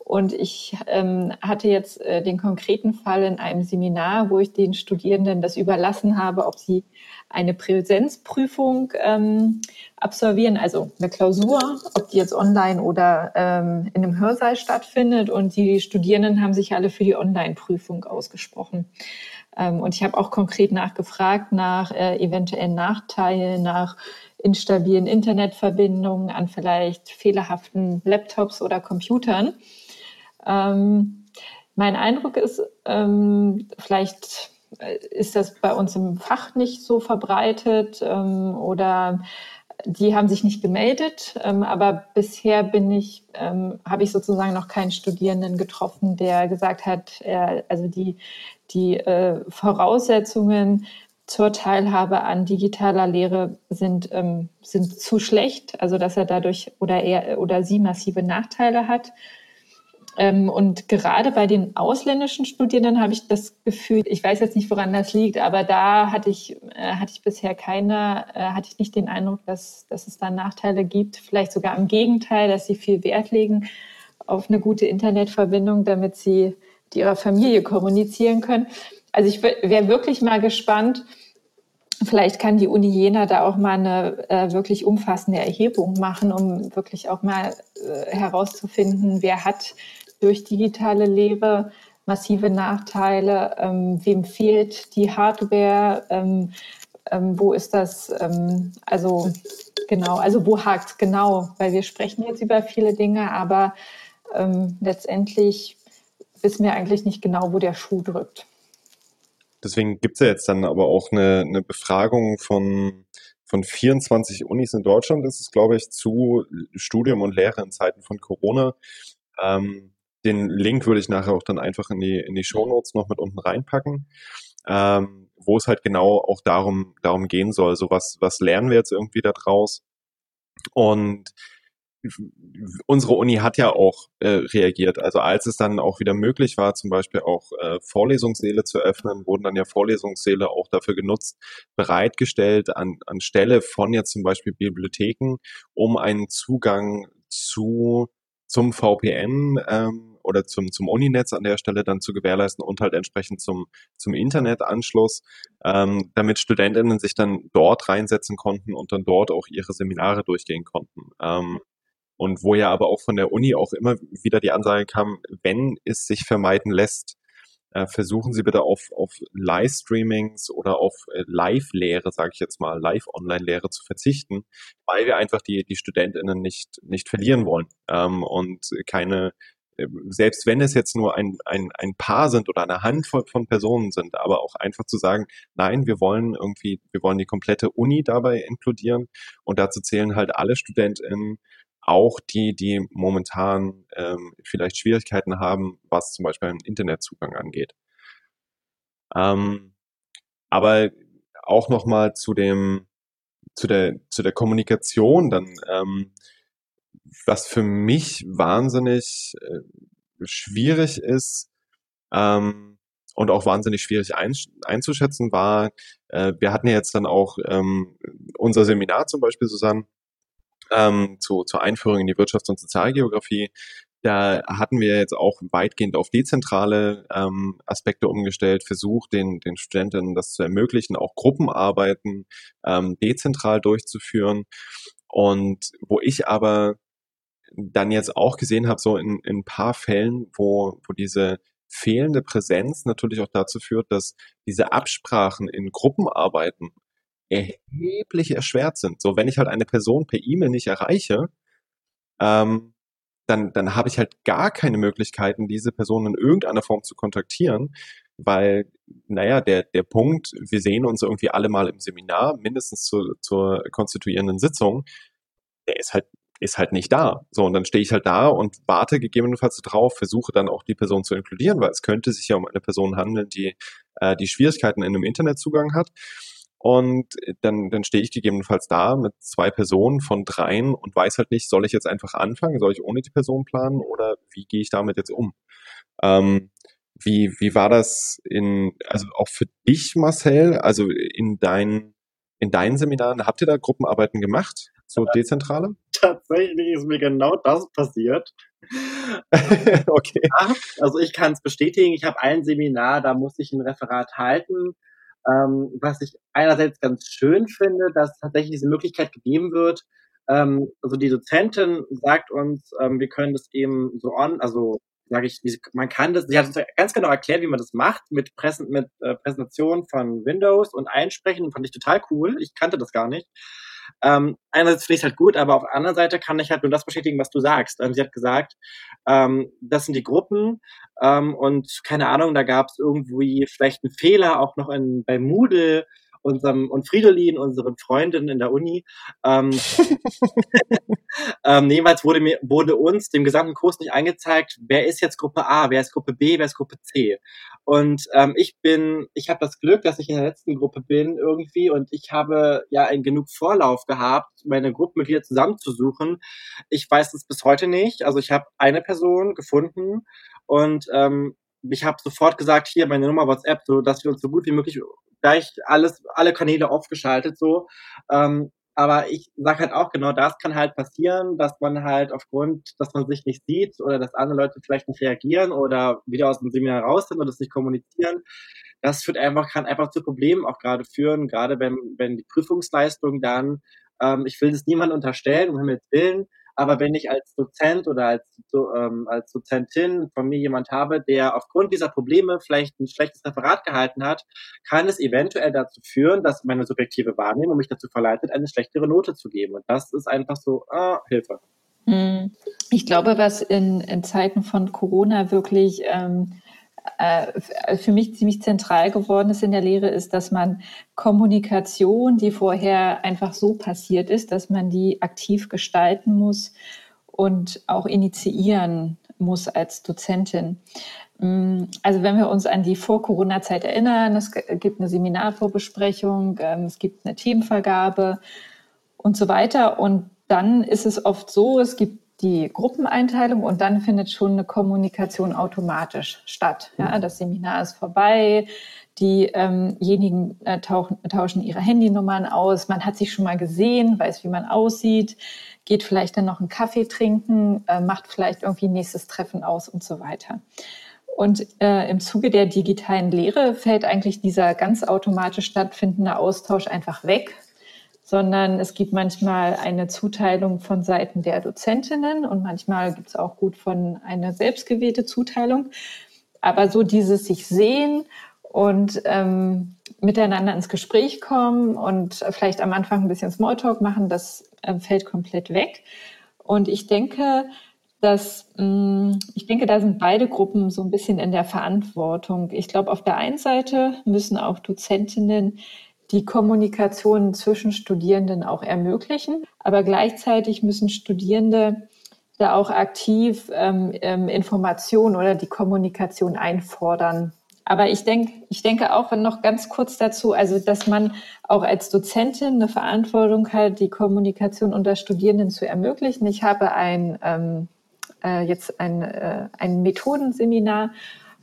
Und ich ähm, hatte jetzt äh, den konkreten Fall in einem Seminar, wo ich den Studierenden das überlassen habe, ob sie eine Präsenzprüfung ähm, absolvieren, also eine Klausur, ob die jetzt online oder ähm, in einem Hörsaal stattfindet. Und die Studierenden haben sich alle für die Online-Prüfung ausgesprochen. Ähm, und ich habe auch konkret nachgefragt nach äh, eventuellen Nachteilen, nach instabilen Internetverbindungen, an vielleicht fehlerhaften Laptops oder Computern. Ähm, mein Eindruck ist, ähm, vielleicht ist das bei uns im Fach nicht so verbreitet ähm, oder die haben sich nicht gemeldet, ähm, aber bisher bin ich, ähm, habe ich sozusagen noch keinen Studierenden getroffen, der gesagt hat, er, also die, die äh, Voraussetzungen zur Teilhabe an digitaler Lehre sind, ähm, sind zu schlecht, also dass er dadurch oder er oder sie massive Nachteile hat. Ähm, und gerade bei den ausländischen Studierenden habe ich das Gefühl, ich weiß jetzt nicht, woran das liegt, aber da hatte ich, äh, hatte ich bisher keine, äh, hatte ich nicht den Eindruck, dass, dass es da Nachteile gibt. Vielleicht sogar im Gegenteil, dass sie viel Wert legen auf eine gute Internetverbindung, damit sie mit ihrer Familie kommunizieren können. Also ich wäre wirklich mal gespannt, Vielleicht kann die Uni Jena da auch mal eine äh, wirklich umfassende Erhebung machen, um wirklich auch mal äh, herauszufinden, wer hat durch digitale Lehre massive Nachteile, ähm, wem fehlt die Hardware, ähm, ähm, wo ist das, ähm, also genau, also wo hakt genau, weil wir sprechen jetzt über viele Dinge, aber ähm, letztendlich wissen wir eigentlich nicht genau, wo der Schuh drückt. Deswegen gibt es ja jetzt dann aber auch eine, eine Befragung von, von 24 Unis in Deutschland, ist es, glaube ich, zu Studium und Lehre in Zeiten von Corona. Ähm, den Link würde ich nachher auch dann einfach in die, in die Show Notes noch mit unten reinpacken, ähm, wo es halt genau auch darum, darum gehen soll. So was, was lernen wir jetzt irgendwie da draus? Und unsere Uni hat ja auch äh, reagiert. Also als es dann auch wieder möglich war, zum Beispiel auch äh, Vorlesungssäle zu öffnen, wurden dann ja Vorlesungssäle auch dafür genutzt, bereitgestellt an, anstelle von jetzt zum Beispiel Bibliotheken, um einen Zugang zu zum VPN ähm, oder zum, zum Uninetz an der Stelle dann zu gewährleisten und halt entsprechend zum, zum Internetanschluss, ähm, damit Studentinnen sich dann dort reinsetzen konnten und dann dort auch ihre Seminare durchgehen konnten. Ähm, und wo ja aber auch von der Uni auch immer wieder die Ansage kam, wenn es sich vermeiden lässt, versuchen Sie bitte auf, auf Livestreamings oder auf äh, Live-Lehre, sage ich jetzt mal, Live-Online-Lehre zu verzichten, weil wir einfach die, die StudentInnen nicht, nicht verlieren wollen. Ähm, und keine äh, selbst wenn es jetzt nur ein, ein, ein Paar sind oder eine Handvoll von Personen sind, aber auch einfach zu sagen, nein, wir wollen irgendwie, wir wollen die komplette Uni dabei inkludieren. Und dazu zählen halt alle StudentInnen auch die, die momentan ähm, vielleicht Schwierigkeiten haben, was zum Beispiel einen Internetzugang angeht. Ähm, aber auch nochmal zu dem, zu der, zu der Kommunikation dann, ähm, was für mich wahnsinnig äh, schwierig ist ähm, und auch wahnsinnig schwierig ein, einzuschätzen war, äh, wir hatten ja jetzt dann auch ähm, unser Seminar zum Beispiel, Susanne, ähm, zu, zur Einführung in die Wirtschafts- und Sozialgeografie. Da hatten wir jetzt auch weitgehend auf dezentrale ähm, Aspekte umgestellt, versucht, den, den Studenten das zu ermöglichen, auch Gruppenarbeiten ähm, dezentral durchzuführen. Und wo ich aber dann jetzt auch gesehen habe, so in, in ein paar Fällen, wo, wo diese fehlende Präsenz natürlich auch dazu führt, dass diese Absprachen in Gruppenarbeiten erheblich erschwert sind. So, wenn ich halt eine Person per E-Mail nicht erreiche, ähm, dann, dann habe ich halt gar keine Möglichkeiten, diese Person in irgendeiner Form zu kontaktieren, weil, naja, der, der Punkt, wir sehen uns irgendwie alle mal im Seminar, mindestens zu, zur konstituierenden Sitzung, der ist halt ist halt nicht da. So, und dann stehe ich halt da und warte gegebenenfalls drauf, versuche dann auch die Person zu inkludieren, weil es könnte sich ja um eine Person handeln, die äh, die Schwierigkeiten in einem Internetzugang hat. Und dann, dann stehe ich gegebenenfalls da mit zwei Personen von dreien und weiß halt nicht, soll ich jetzt einfach anfangen, soll ich ohne die Person planen oder wie gehe ich damit jetzt um? Ähm, wie, wie war das in, also auch für dich, Marcel, also in deinen, in deinen Seminaren, habt ihr da Gruppenarbeiten gemacht, so dezentrale? tatsächlich ist mir genau das passiert. okay. Also ich kann es bestätigen, ich habe ein Seminar, da muss ich ein Referat halten, ähm, was ich einerseits ganz schön finde, dass tatsächlich diese Möglichkeit gegeben wird. Ähm, also die Dozentin sagt uns, ähm, wir können das eben so on, also sage ich, man kann das, sie hat uns ganz genau erklärt, wie man das macht mit, Präsent, mit äh, Präsentation von Windows und Einsprechen, fand ich total cool. Ich kannte das gar nicht. Ähm, einerseits finde ich es halt gut, aber auf der anderen Seite kann ich halt nur das bestätigen, was du sagst. Ähm, sie hat gesagt, ähm, das sind die Gruppen ähm, und keine Ahnung, da gab es irgendwie vielleicht einen Fehler auch noch in, bei Moodle unserem und Fridolin, unseren Freundinnen in der Uni. Ähm, ähm, jeweils wurde mir wurde uns dem gesamten Kurs nicht angezeigt, wer ist jetzt Gruppe A, wer ist Gruppe B, wer ist Gruppe C. Und ähm, ich bin, ich habe das Glück, dass ich in der letzten Gruppe bin irgendwie und ich habe ja einen genug Vorlauf gehabt, meine Gruppenmitglieder zusammenzusuchen. Ich weiß es bis heute nicht. Also ich habe eine Person gefunden und ähm, ich habe sofort gesagt, hier meine Nummer WhatsApp, so dass wir uns so gut wie möglich gleich alles, alle Kanäle aufgeschaltet so. Ähm, aber ich sage halt auch genau, das kann halt passieren, dass man halt aufgrund, dass man sich nicht sieht oder dass andere Leute vielleicht nicht reagieren oder wieder aus dem Seminar raus sind oder es nicht kommunizieren. Das führt einfach, kann einfach zu Problemen auch gerade führen, gerade wenn, wenn die Prüfungsleistung dann, ähm, ich will das niemandem unterstellen, um Himmels Willen, aber wenn ich als Dozent oder als, so, ähm, als Dozentin von mir jemand habe, der aufgrund dieser Probleme vielleicht ein schlechtes Referat gehalten hat, kann es eventuell dazu führen, dass meine subjektive Wahrnehmung mich dazu verleitet, eine schlechtere Note zu geben. Und das ist einfach so, ah, Hilfe. Hm. Ich glaube, was in, in Zeiten von Corona wirklich ähm, äh, für mich ziemlich zentral geworden ist in der Lehre, ist, dass man Kommunikation, die vorher einfach so passiert ist, dass man die aktiv gestalten muss und auch initiieren muss als Dozentin. Mm, also wenn wir uns an die Vor-Corona-Zeit erinnern, es gibt eine Seminarvorbesprechung, ähm, es gibt eine Themenvergabe und so weiter. Und dann ist es oft so, es gibt die Gruppeneinteilung und dann findet schon eine Kommunikation automatisch statt. Ja, mhm. das Seminar ist vorbei, diejenigen ähm äh, tauchen, tauschen ihre Handynummern aus, man hat sich schon mal gesehen, weiß, wie man aussieht, geht vielleicht dann noch einen Kaffee trinken, äh, macht vielleicht irgendwie nächstes Treffen aus und so weiter. Und äh, im Zuge der digitalen Lehre fällt eigentlich dieser ganz automatisch stattfindende Austausch einfach weg sondern es gibt manchmal eine Zuteilung von Seiten der Dozentinnen und manchmal gibt es auch gut von einer selbstgewählte Zuteilung. Aber so dieses sich sehen und ähm, miteinander ins Gespräch kommen und vielleicht am Anfang ein bisschen Smalltalk machen, das äh, fällt komplett weg. Und ich denke, dass mh, mm, ich denke, da sind beide Gruppen so ein bisschen in der Verantwortung. Ich glaube, auf der einen Seite müssen auch Dozentinnen die Kommunikation zwischen Studierenden auch ermöglichen. Aber gleichzeitig müssen Studierende da auch aktiv ähm, ähm, Informationen oder die Kommunikation einfordern. Aber ich denke, ich denke auch noch ganz kurz dazu, also dass man auch als Dozentin eine Verantwortung hat, die Kommunikation unter Studierenden zu ermöglichen. Ich habe ein ähm, äh, jetzt ein, äh, ein Methodenseminar,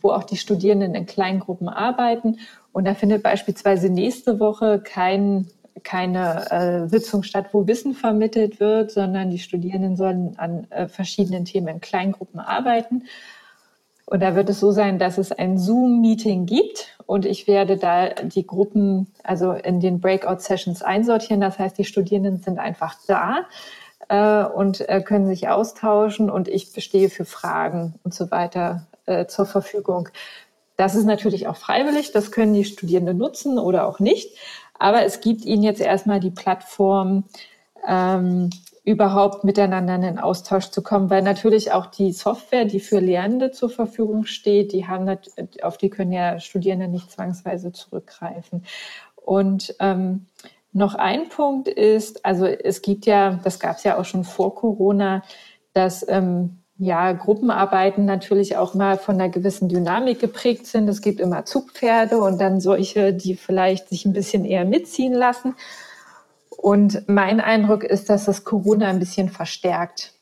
wo auch die Studierenden in Kleingruppen arbeiten und da findet beispielsweise nächste Woche kein, keine äh, Sitzung statt, wo Wissen vermittelt wird, sondern die Studierenden sollen an äh, verschiedenen Themen in Kleingruppen arbeiten. Und da wird es so sein, dass es ein Zoom-Meeting gibt und ich werde da die Gruppen, also in den Breakout-Sessions einsortieren. Das heißt, die Studierenden sind einfach da äh, und äh, können sich austauschen und ich bestehe für Fragen und so weiter äh, zur Verfügung. Das ist natürlich auch freiwillig, das können die Studierenden nutzen oder auch nicht. Aber es gibt ihnen jetzt erstmal die Plattform, ähm, überhaupt miteinander in den Austausch zu kommen, weil natürlich auch die Software, die für Lehrende zur Verfügung steht, die haben auf die können ja Studierende nicht zwangsweise zurückgreifen. Und ähm, noch ein Punkt ist, also es gibt ja, das gab es ja auch schon vor Corona, dass ähm, ja, Gruppenarbeiten natürlich auch mal von einer gewissen Dynamik geprägt sind. Es gibt immer Zugpferde und dann solche, die vielleicht sich ein bisschen eher mitziehen lassen. Und mein Eindruck ist, dass das Corona ein bisschen verstärkt.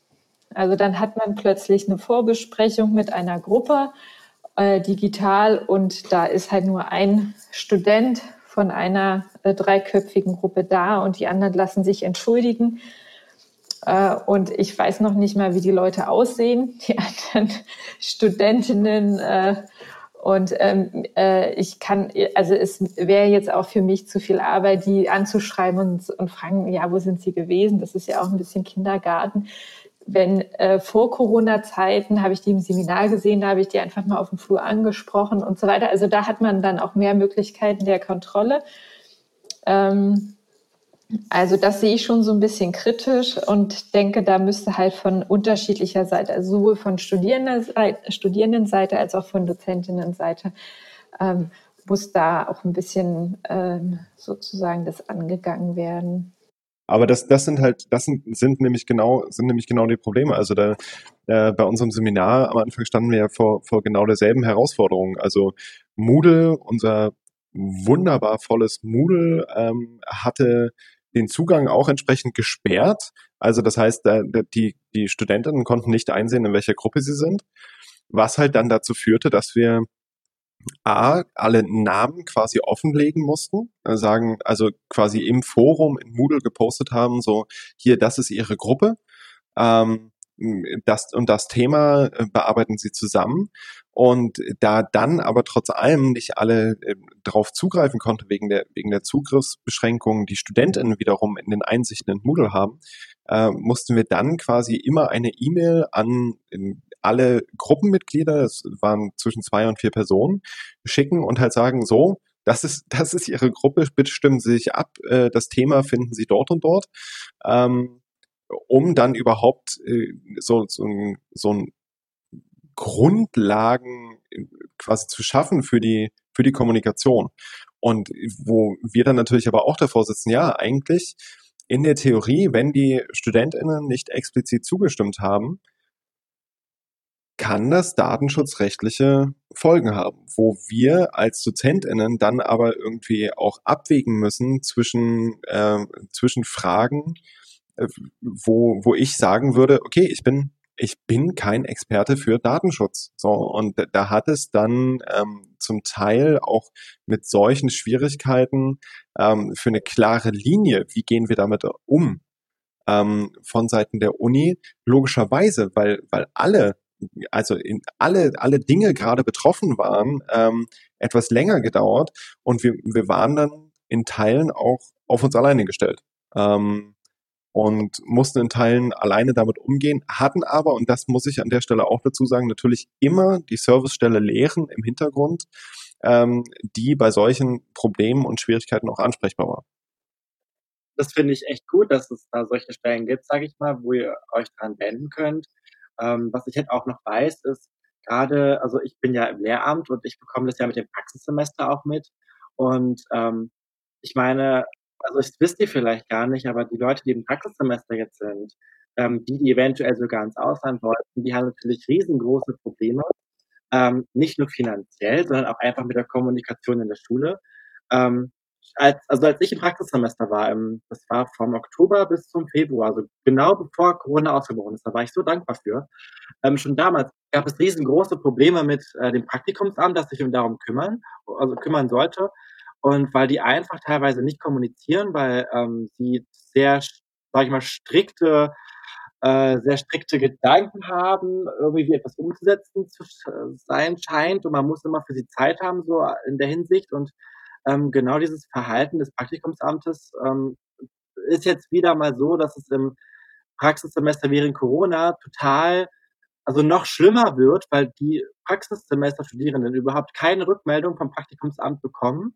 Also dann hat man plötzlich eine Vorbesprechung mit einer Gruppe äh, digital und da ist halt nur ein Student von einer äh, dreiköpfigen Gruppe da und die anderen lassen sich entschuldigen Äh, und ich weiß noch nicht mal, wie die Leute aussehen, die anderen Studentinnen. Äh, und ähm, äh, ich kann, also es wäre jetzt auch für mich zu viel Arbeit, die anzuschreiben und, und fragen, ja, wo sind sie gewesen? Das ist ja auch ein bisschen Kindergarten. Wenn äh, vor Corona-Zeiten habe ich die im Seminar gesehen, da habe ich die einfach mal auf dem Flur angesprochen und so weiter. Also da hat man dann auch mehr Möglichkeiten der Kontrolle. Ähm, also das sehe ich schon so ein bisschen kritisch und denke, da müsste halt von unterschiedlicher Seite, also sowohl von Studierendenseite als auch von Dozentinnenseite, ähm, muss da auch ein bisschen ähm, sozusagen das angegangen werden. Aber das, das sind halt, das sind, sind nämlich genau, sind nämlich genau die Probleme. Also da, äh, bei unserem Seminar am Anfang standen wir ja vor, vor genau derselben Herausforderung. Also Moodle, unser wunderbar volles Moodle, ähm, hatte den Zugang auch entsprechend gesperrt. Also das heißt, die, die Studentinnen konnten nicht einsehen, in welcher Gruppe sie sind, was halt dann dazu führte, dass wir A, alle Namen quasi offenlegen mussten, äh, sagen, also quasi im Forum in Moodle gepostet haben, so hier, das ist ihre Gruppe. Ähm, das und das Thema äh, bearbeiten sie zusammen. Und da dann aber trotz allem nicht alle äh, darauf zugreifen konnte wegen der, wegen der Zugriffsbeschränkungen, die Studentinnen wiederum in den Einsichten in Moodle haben, äh, mussten wir dann quasi immer eine E-Mail an alle Gruppenmitglieder, es waren zwischen zwei und vier Personen, schicken und halt sagen, so, das ist, das ist Ihre Gruppe, bitte stimmen Sie sich ab, äh, das Thema finden Sie dort und dort. Ähm, um dann überhaupt äh, so, so, so ein Grundlagen äh, quasi zu schaffen für die, für die Kommunikation. Und wo wir dann natürlich aber auch davor sitzen, ja, eigentlich in der Theorie, wenn die StudentInnen nicht explizit zugestimmt haben, kann das datenschutzrechtliche Folgen haben, wo wir als DozentInnen dann aber irgendwie auch abwägen müssen zwischen, äh, zwischen Fragen, wo, wo ich sagen würde, okay, ich bin ich bin kein Experte für Datenschutz. So, und da hat es dann ähm, zum Teil auch mit solchen Schwierigkeiten ähm, für eine klare Linie, wie gehen wir damit um, ähm, von Seiten der Uni, logischerweise, weil, weil alle, also in alle, alle Dinge gerade betroffen waren, ähm, etwas länger gedauert und wir, wir waren dann in Teilen auch auf uns alleine gestellt. Ähm, und mussten in Teilen alleine damit umgehen, hatten aber, und das muss ich an der Stelle auch dazu sagen, natürlich immer die Servicestelle lehren im Hintergrund, ähm, die bei solchen Problemen und Schwierigkeiten auch ansprechbar war. Das finde ich echt gut, dass es da solche Stellen gibt, sage ich mal, wo ihr euch dran wenden könnt. Ähm, was ich jetzt auch noch weiß, ist gerade, also ich bin ja im Lehramt und ich bekomme das ja mit dem Praxissemester auch mit. Und ähm, ich meine, also das wisst ihr vielleicht gar nicht, aber die Leute, die im Praxissemester jetzt sind, ähm, die, die eventuell sogar ins Ausland wollten, die haben natürlich riesengroße Probleme, ähm, nicht nur finanziell, sondern auch einfach mit der Kommunikation in der Schule. Ähm, als, also als ich im Praxissemester war, im, das war vom Oktober bis zum Februar, also genau bevor Corona ausgebrochen ist, da war ich so dankbar für. Ähm, schon damals gab es riesengroße Probleme mit äh, dem Praktikumsamt, das sich um darum kümmern, also kümmern sollte. Und weil die einfach teilweise nicht kommunizieren, weil ähm, sie sehr, sag ich mal, strikte, äh, sehr strikte Gedanken haben, irgendwie wie etwas umzusetzen zu sein scheint. Und man muss immer für sie Zeit haben, so in der Hinsicht. Und ähm, genau dieses Verhalten des Praktikumsamtes ähm, ist jetzt wieder mal so, dass es im Praxissemester während Corona total also noch schlimmer wird, weil die Praxissemesterstudierenden überhaupt keine Rückmeldung vom Praktikumsamt bekommen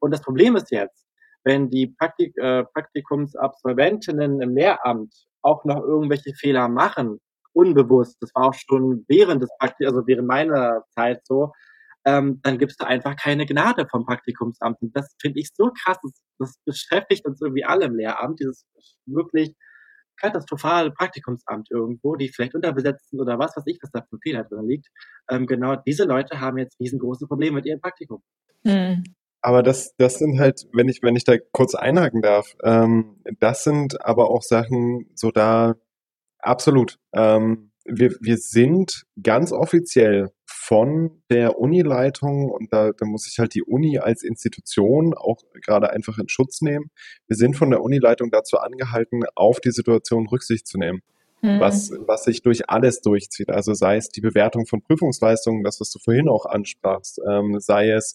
und das Problem ist jetzt, wenn die Praktik, äh, Praktikumsabsolventinnen im Lehramt auch noch irgendwelche Fehler machen, unbewusst, das war auch schon während des Praktik, also während meiner Zeit so, ähm, dann gibt es da einfach keine Gnade vom Praktikumsamt. Und das finde ich so krass. Das, das beschäftigt uns irgendwie alle im Lehramt, dieses wirklich katastrophale Praktikumsamt irgendwo, die vielleicht unterbesetzt oder was weiß ich, was da für Fehler drin liegt. Ähm, genau diese Leute haben jetzt riesengroße Probleme mit ihrem Praktikum. Hm. Aber das, das sind halt, wenn ich, wenn ich da kurz einhaken darf, ähm, das sind aber auch Sachen, so da absolut. Ähm, wir, wir sind ganz offiziell von der Unileitung, und da, da muss ich halt die Uni als Institution auch gerade einfach in Schutz nehmen, wir sind von der Unileitung dazu angehalten, auf die Situation Rücksicht zu nehmen. Mhm. Was, was sich durch alles durchzieht. Also sei es die Bewertung von Prüfungsleistungen, das, was du vorhin auch ansprachst, ähm, sei es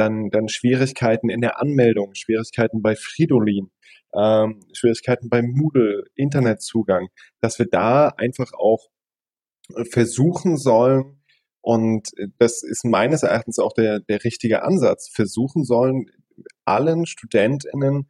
dann, dann Schwierigkeiten in der Anmeldung, Schwierigkeiten bei Fridolin, ähm, Schwierigkeiten beim Moodle, Internetzugang, dass wir da einfach auch versuchen sollen, und das ist meines Erachtens auch der, der richtige Ansatz, versuchen sollen, allen StudentInnen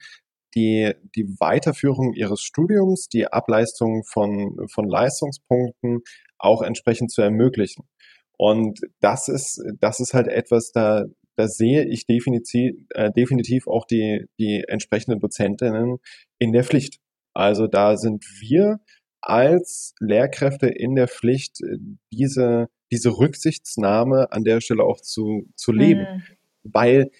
die, die Weiterführung ihres Studiums, die Ableistung von, von Leistungspunkten auch entsprechend zu ermöglichen. Und das ist, das ist halt etwas, da, da sehe ich definitiv, äh, definitiv auch die, die entsprechenden Dozentinnen in der Pflicht. Also da sind wir als Lehrkräfte in der Pflicht, äh, diese, diese Rücksichtsnahme an der Stelle auch zu, zu leben. Mhm. Weil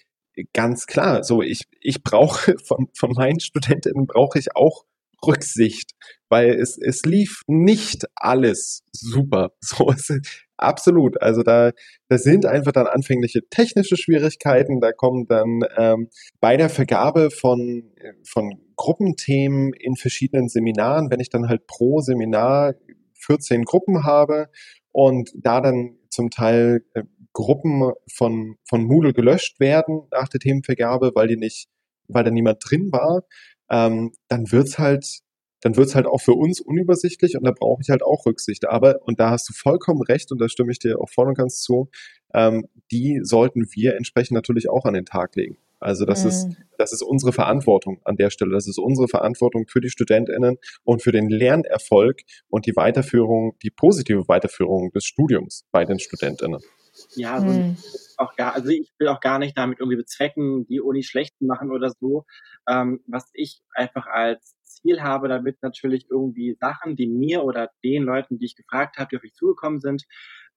ganz klar, so ich, ich brauche von, von meinen Studentinnen brauche ich auch Rücksicht, weil es, es lief nicht alles super. So, es, absolut. Also da, da sind einfach dann anfängliche technische Schwierigkeiten. Da kommen dann ähm, bei der Vergabe von, von Gruppenthemen in verschiedenen Seminaren, wenn ich dann halt pro Seminar 14 Gruppen habe und da dann zum Teil äh, Gruppen von, von Moodle gelöscht werden nach der Themenvergabe, weil die nicht, weil da niemand drin war, ähm, dann wird's halt, dann wird's halt auch für uns unübersichtlich und da brauche ich halt auch Rücksicht. Aber, und da hast du vollkommen recht und da stimme ich dir auch voll und ganz zu, ähm, die sollten wir entsprechend natürlich auch an den Tag legen. Also das mhm. ist, das ist unsere Verantwortung an der Stelle. Das ist unsere Verantwortung für die StudentInnen und für den Lernerfolg und die Weiterführung, die positive Weiterführung des Studiums bei den StudentInnen. Ja, so hm. auch gar, also ich will auch gar nicht damit irgendwie bezwecken, die Uni schlecht machen oder so. Ähm, was ich einfach als Ziel habe, damit natürlich irgendwie Sachen, die mir oder den Leuten, die ich gefragt habe, die auf mich zugekommen sind,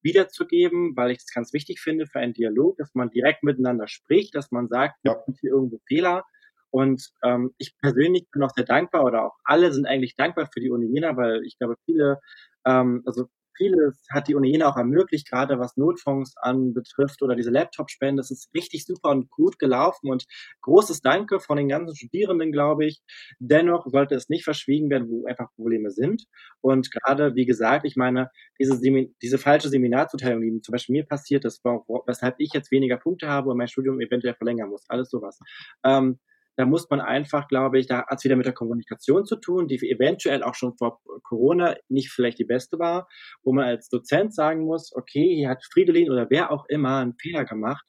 wiederzugeben, weil ich es ganz wichtig finde für einen Dialog, dass man direkt miteinander spricht, dass man sagt, ja. gibt hier irgendwo Fehler. Und ähm, ich persönlich bin auch sehr dankbar oder auch alle sind eigentlich dankbar für die Uni Jena, weil ich glaube, viele, ähm, also vieles hat die Uni Jena auch ermöglicht, gerade was Notfonds anbetrifft oder diese Laptop-Spenden. Das ist richtig super und gut gelaufen und großes Danke von den ganzen Studierenden, glaube ich. Dennoch sollte es nicht verschwiegen werden, wo einfach Probleme sind. Und gerade, wie gesagt, ich meine, diese, diese falsche Seminarzuteilung, die zum Beispiel mir passiert, war, weshalb ich jetzt weniger Punkte habe und mein Studium eventuell verlängern muss. Alles sowas. Ähm, da muss man einfach, glaube ich, da hat es wieder mit der Kommunikation zu tun, die eventuell auch schon vor Corona nicht vielleicht die beste war, wo man als Dozent sagen muss, okay, hier hat Friedelin oder wer auch immer einen Fehler gemacht,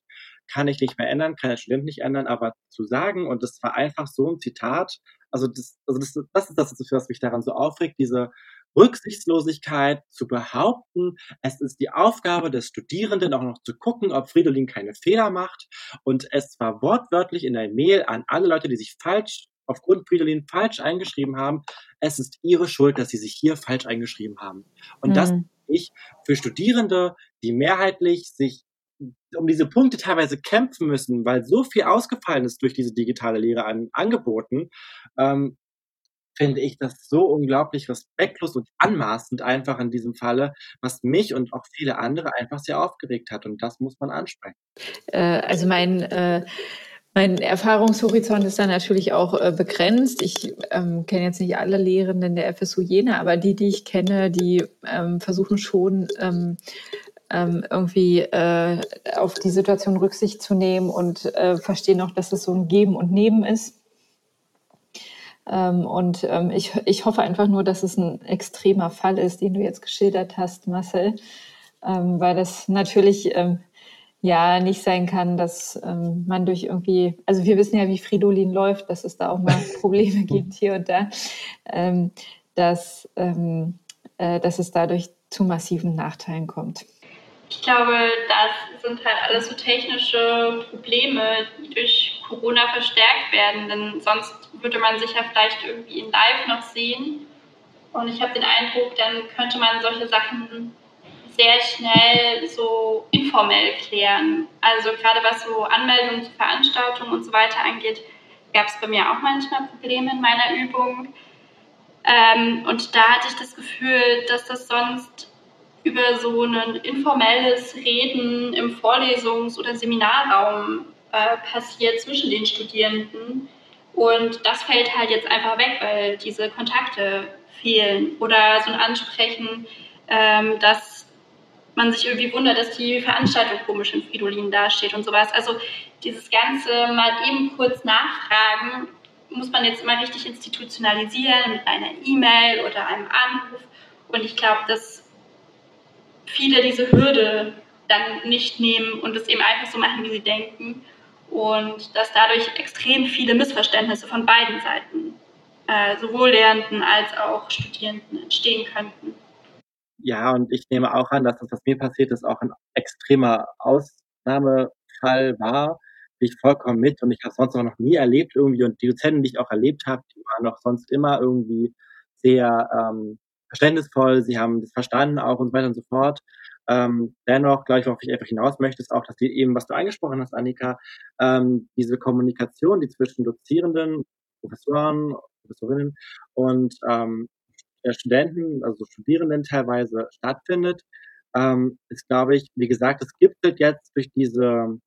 kann ich nicht mehr ändern, kann der Student nicht ändern, aber zu sagen, und das war einfach so ein Zitat, also das, also das, das ist das, was mich daran so aufregt, diese Rücksichtslosigkeit zu behaupten, es ist die Aufgabe des Studierenden auch noch zu gucken, ob Fridolin keine Fehler macht. Und es war wortwörtlich in der Mail an alle Leute, die sich falsch aufgrund Fridolin falsch eingeschrieben haben. Es ist ihre Schuld, dass sie sich hier falsch eingeschrieben haben. Und mhm. das ich für Studierende, die mehrheitlich sich um diese Punkte teilweise kämpfen müssen, weil so viel ausgefallen ist durch diese digitale Lehre an Angeboten, ähm, finde ich das so unglaublich respektlos und anmaßend einfach in diesem Falle, was mich und auch viele andere einfach sehr aufgeregt hat. Und das muss man ansprechen. Äh, also mein äh mein Erfahrungshorizont ist da natürlich auch äh, begrenzt. Ich ähm, kenne jetzt nicht alle Lehrenden der FSU Jena, aber die, die ich kenne, die ähm, versuchen schon ähm, ähm irgendwie äh, auf die Situation Rücksicht zu nehmen und äh, verstehen auch, dass es so ein Geben und Nehmen ist. Ähm, und ähm, ich, ich hoffe einfach nur, dass es ein extremer Fall ist, den du jetzt geschildert hast, Marcel, ähm, weil das natürlich ja nicht sein kann, dass man durch irgendwie, also wir wissen ja, wie Fridolin läuft, dass es da auch mal Probleme gibt hier und da, dass, äh, dass es dadurch zu massiven Nachteilen kommt. Ich glaube, das sind halt alles so technische Probleme, die durch Corona verstärkt werden, denn sonst würde man sich ja vielleicht irgendwie in Live noch sehen. Und ich habe den Eindruck, dann könnte man solche Sachen sehr schnell so informell klären. Also gerade was so Anmeldungen zu Veranstaltungen und so weiter angeht, gab es bei mir auch manchmal Probleme in meiner Übung. Ähm, und da hatte ich das Gefühl, dass das sonst über so ein informelles Reden im Vorlesungs- oder Seminarraum äh, passiert zwischen den Studierenden. Und das fällt halt jetzt einfach weg, weil diese Kontakte fehlen. Oder so ein Ansprechen, ähm, dass man sich irgendwie wundert, dass die Veranstaltung komisch in Fridolin dasteht und sowas. Also dieses Ganze mal eben kurz nachfragen, muss man jetzt immer richtig institutionalisieren mit einer E-Mail oder einem Anruf. Und ich glaube, dass viele diese Hürde dann nicht nehmen und es eben einfach so machen, wie sie denken. Und dass dadurch extrem viele Missverständnisse von beiden Seiten, äh, sowohl Lehrenden als auch Studierenden, entstehen könnten. Ja, und ich nehme auch an, dass das, was mir passiert ist, auch ein extremer Ausnahmefall war. Bin ich vollkommen mit und ich habe es sonst noch nie erlebt irgendwie. Und die Dozenten, die ich auch erlebt habe, die waren auch sonst immer irgendwie sehr ähm, verständnisvoll, sie haben das verstanden auch und so weiter und so fort. Ähm, dennoch, glaube ich, worauf ich einfach hinaus möchte, ist auch, dass die eben, was du angesprochen hast, Annika, ähm, diese Kommunikation, die zwischen Dozierenden, Professoren, Professorinnen und ähm, Studenten, also Studierenden teilweise stattfindet, ähm, ist, glaube ich, wie gesagt, es gibt jetzt durch diese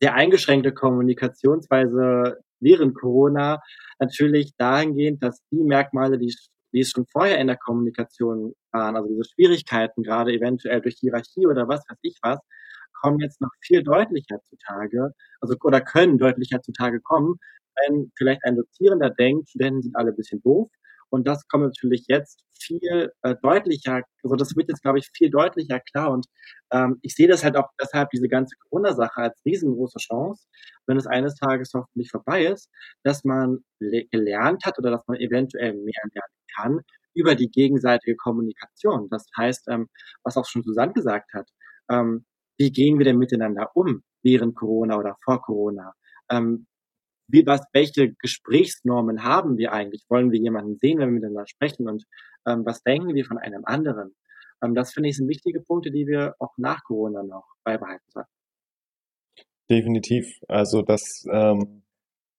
sehr eingeschränkte Kommunikationsweise während Corona natürlich dahingehend, dass die Merkmale, die die es schon vorher in der Kommunikation waren, also diese Schwierigkeiten, gerade eventuell durch Hierarchie oder was weiß ich was, kommen jetzt noch viel deutlicher zutage, also oder können deutlicher zutage kommen, wenn vielleicht ein Dozierender denkt, Studenten sind alle ein bisschen doof. Und das kommt natürlich jetzt viel äh, deutlicher, also das wird jetzt, glaube ich, viel deutlicher klar. Und ähm, ich sehe das halt auch deshalb, diese ganze Corona-Sache als riesengroße Chance, wenn es eines Tages hoffentlich vorbei ist, dass man gelernt hat oder dass man eventuell mehr lernen kann über die gegenseitige Kommunikation. Das heißt, ähm, was auch schon Susanne gesagt hat, ähm, wie gehen wir denn miteinander um während Corona oder vor Corona? Ähm, wie, was, welche Gesprächsnormen haben wir eigentlich? Wollen wir jemanden sehen, wenn wir miteinander sprechen? Und ähm, was denken wir von einem anderen? Ähm, das finde ich sind wichtige Punkte, die wir auch nach Corona noch beibehalten sollten. Definitiv. Also das, ähm,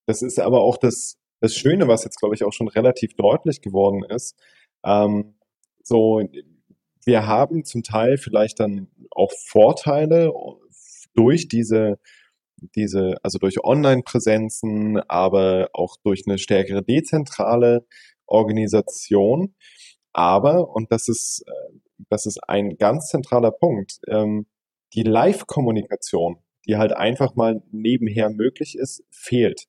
das ist aber auch das, das Schöne, was jetzt, glaube ich, auch schon relativ deutlich geworden ist. Ähm, so, wir haben zum Teil vielleicht dann auch Vorteile durch diese, diese, also durch Online-Präsenzen, aber auch durch eine stärkere dezentrale Organisation. Aber, und das ist, äh, das ist ein ganz zentraler Punkt, ähm, die Live-Kommunikation, die halt einfach mal nebenher möglich ist, fehlt.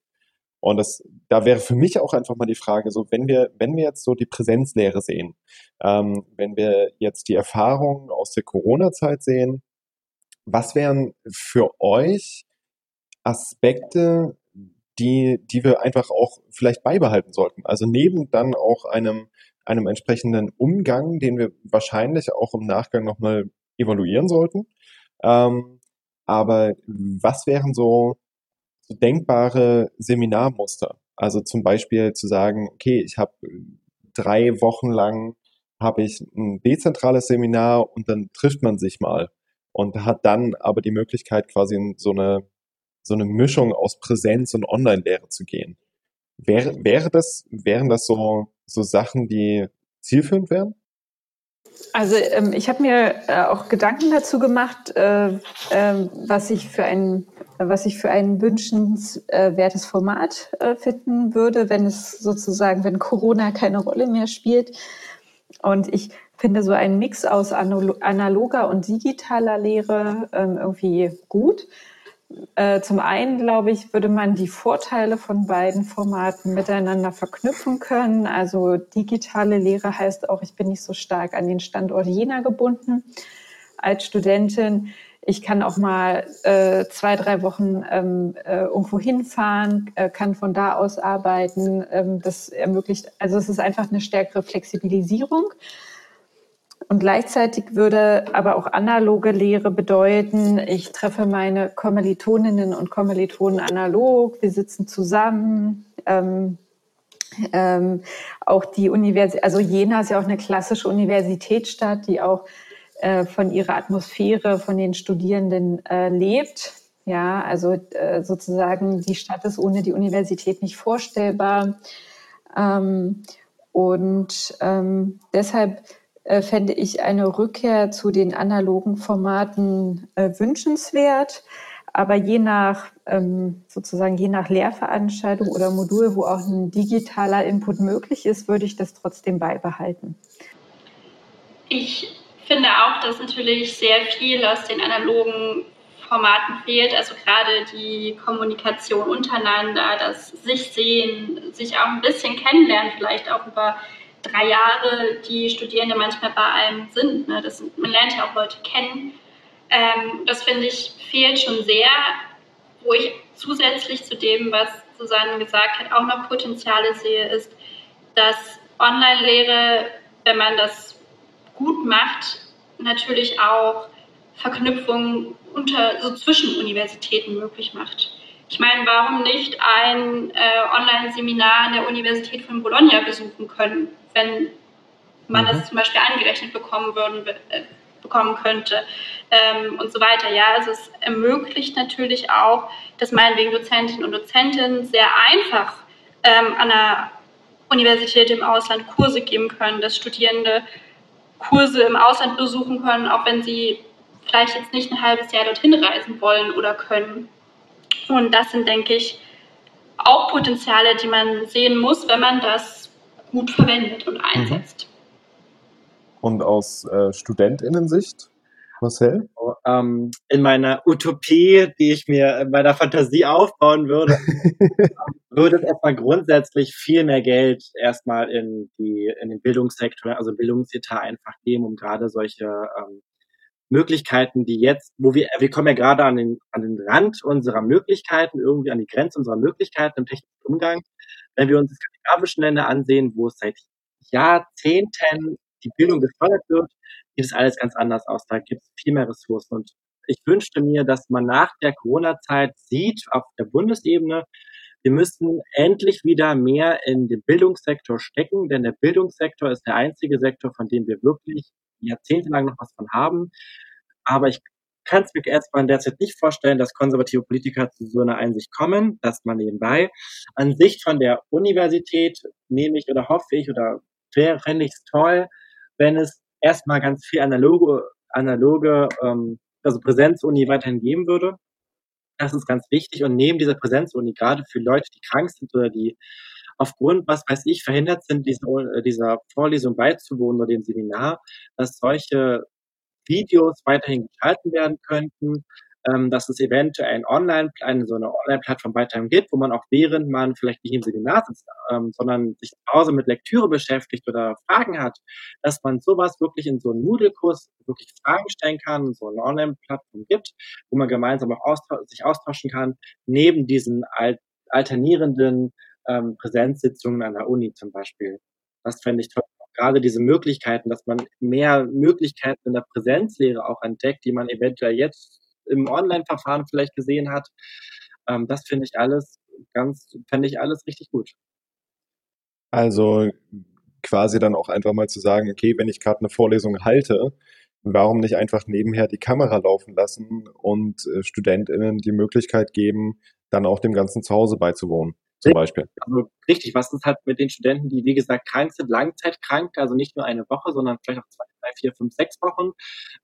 Und das, da wäre für mich auch einfach mal die Frage, so wenn wir, wenn wir jetzt so die Präsenzlehre sehen, ähm, wenn wir jetzt die Erfahrungen aus der Corona-Zeit sehen, was wären für euch Aspekte, die, die wir einfach auch vielleicht beibehalten sollten? Also neben dann auch einem, einem entsprechenden Umgang, den wir wahrscheinlich auch im Nachgang nochmal evaluieren sollten. Ähm, aber was wären so so denkbare Seminarmuster. Also zum Beispiel zu sagen, okay, ich habe drei Wochen lang habe ich ein dezentrales Seminar und dann trifft man sich mal und hat dann aber die Möglichkeit quasi in so eine so eine Mischung aus Präsenz und Online-Lehre zu gehen. Wäre, wäre das, wären das so, so Sachen, die zielführend wären? Also ähm, ich habe mir äh, auch Gedanken dazu gemacht, äh, äh, was ich für ein was ich für ein wünschenswertes Format äh, finden würde, wenn es sozusagen, wenn Corona keine Rolle mehr spielt. Und ich finde so einen Mix aus analoger und digitaler Lehre ähm, irgendwie gut. Äh, zum einen, glaube ich, würde man die Vorteile von beiden Formaten miteinander verknüpfen können. Also digitale Lehre heißt auch, ich bin nicht so stark an den Standort Jena gebunden als Studentin. Ich kann auch mal äh, zwei, drei Wochen ähm, äh, irgendwo hinfahren, äh, kann von da aus arbeiten. Ähm, das ermöglicht, also es ist einfach eine stärkere Flexibilisierung. Und gleichzeitig würde aber auch analoge Lehre bedeuten, ich treffe meine Kommilitoninnen und Kommilitonen analog, wir sitzen zusammen. Ähm, ähm, auch die Universität, also Jena ist ja auch eine klassische Universitätsstadt, die auch äh, von ihrer Atmosphäre, von den Studierenden äh, lebt. Ja, also äh, sozusagen die Stadt ist ohne die Universität nicht vorstellbar. Ähm, und ähm, deshalb äh, fände ich eine Rückkehr zu den analogen Formaten äh, wünschenswert. Aber je nach ähm, sozusagen je nach Lehrveranstaltung oder Modul, wo auch ein digitaler Input möglich ist, würde ich das trotzdem beibehalten. Ich finde auch, dass natürlich sehr viel aus den analogen Formaten fehlt. Also gerade die Kommunikation untereinander, das sich sehen, sich auch ein bisschen kennenlernen, vielleicht auch über drei Jahre, die Studierende manchmal bei einem sind. Ne? Das, man lernt ja auch Leute kennen. Ähm, das finde ich fehlt schon sehr, wo ich zusätzlich zu dem, was Susanne gesagt hat, auch noch Potenziale sehe, ist, dass Online-Lehre, wenn man das gut macht, natürlich auch Verknüpfungen unter, so zwischen Universitäten möglich macht. Ich meine, warum nicht ein äh, Online-Seminar an der Universität von Bologna besuchen können, wenn man mhm. das zum Beispiel angerechnet bekommen, würden, äh, bekommen könnte ähm, und so weiter. Ja, also es ermöglicht natürlich auch, dass meinetwegen Dozentinnen und Dozentinnen sehr einfach ähm, an der Universität im Ausland Kurse geben können, dass Studierende Kurse im Ausland besuchen können, auch wenn sie vielleicht jetzt nicht ein halbes Jahr dorthin reisen wollen oder können. Und das sind, denke ich, auch Potenziale, die man sehen muss, wenn man das gut verwendet und einsetzt. Und aus äh, Studentinnensicht, Marcel? Ähm, in meiner Utopie, die ich mir in meiner Fantasie aufbauen würde, würde es erstmal grundsätzlich viel mehr Geld erstmal in die in den Bildungssektor, also Bildungsetat einfach geben, um gerade solche ähm, Möglichkeiten, die jetzt, wo wir, wir kommen ja gerade an den, an den Rand unserer Möglichkeiten, irgendwie an die Grenze unserer Möglichkeiten im technischen Umgang. Wenn wir uns die skandinavischen Länder ansehen, wo es seit Jahrzehnten die Bildung gefördert wird, sieht es alles ganz anders aus. Da gibt es viel mehr Ressourcen. Und ich wünschte mir, dass man nach der Corona-Zeit sieht, auf der Bundesebene, wir müssen endlich wieder mehr in den Bildungssektor stecken, denn der Bildungssektor ist der einzige Sektor, von dem wir wirklich jahrzehntelang noch was von haben. Aber ich kann es mir erstmal in der Zeit nicht vorstellen, dass konservative Politiker zu so einer Einsicht kommen, dass man nebenbei an sich von der Universität nehme ich oder hoffe ich oder fände ich es toll, wenn es erstmal ganz viel analoge, analoge ähm, also Präsenzuni weiterhin geben würde. Das ist ganz wichtig. Und neben dieser Präsenzuni, gerade für Leute, die krank sind oder die aufgrund, was weiß ich, verhindert sind, dieser, äh, dieser Vorlesung beizuwohnen oder dem Seminar, dass solche Videos weiterhin geschalten werden könnten, ähm, dass es eventuell ein Online, eine so eine Online-Plattform weiterhin gibt, wo man auch während man vielleicht nicht im Seminar sitzt, ähm, sondern sich zu Hause mit Lektüre beschäftigt oder Fragen hat, dass man sowas wirklich in so einen Moodle-Kurs wirklich Fragen stellen kann, so eine Online-Plattform gibt, wo man gemeinsam auch austausch sich austauschen kann, neben diesen al alternierenden ähm, Präsenzsitzungen an der Uni zum Beispiel. Das fände ich toll. Gerade diese Möglichkeiten, dass man mehr Möglichkeiten in der Präsenzlehre auch entdeckt, die man eventuell jetzt im Online-Verfahren vielleicht gesehen hat. Ähm, das finde ich alles ganz, fände ich alles richtig gut. Also quasi dann auch einfach mal zu sagen, okay, wenn ich gerade eine Vorlesung halte, warum nicht einfach nebenher die Kamera laufen lassen und äh, StudentInnen die Möglichkeit geben, dann auch dem Ganzen zu Hause beizuwohnen, zum Beispiel. Also richtig, was ist halt mit den Studenten, die wie gesagt krank sind, langzeitkrank, also nicht nur eine Woche, sondern vielleicht auch zwei, drei, vier, fünf, sechs Wochen.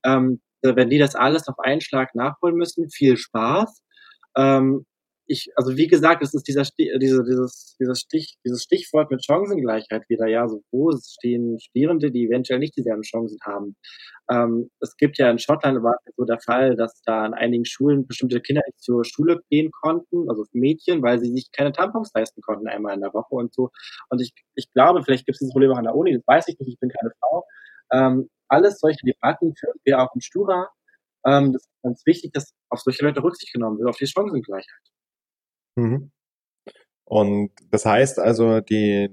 Ähm, wenn die das alles auf einen Schlag nachholen müssen, viel Spaß. Ähm, ich, also wie gesagt, es ist dieser Stich, diese, dieses, dieses, Stich, dieses Stichwort mit Chancengleichheit wieder, ja, so wo stehen Studierende, die eventuell nicht dieselben Chancen haben. Ähm, es gibt ja in Schottland war so der Fall, dass da an einigen Schulen bestimmte Kinder nicht zur Schule gehen konnten, also Mädchen, weil sie sich keine Tampons leisten konnten einmal in der Woche und so. Und ich, ich glaube, vielleicht gibt es dieses Problem auch an der Uni, das weiß ich nicht, ich bin keine Frau. Ähm, alles solche Debatten führen wir auch im Stura. Ähm, das ist ganz wichtig, dass auf solche Leute Rücksicht genommen wird, auf die Chancengleichheit. Mhm. Und das heißt also, die,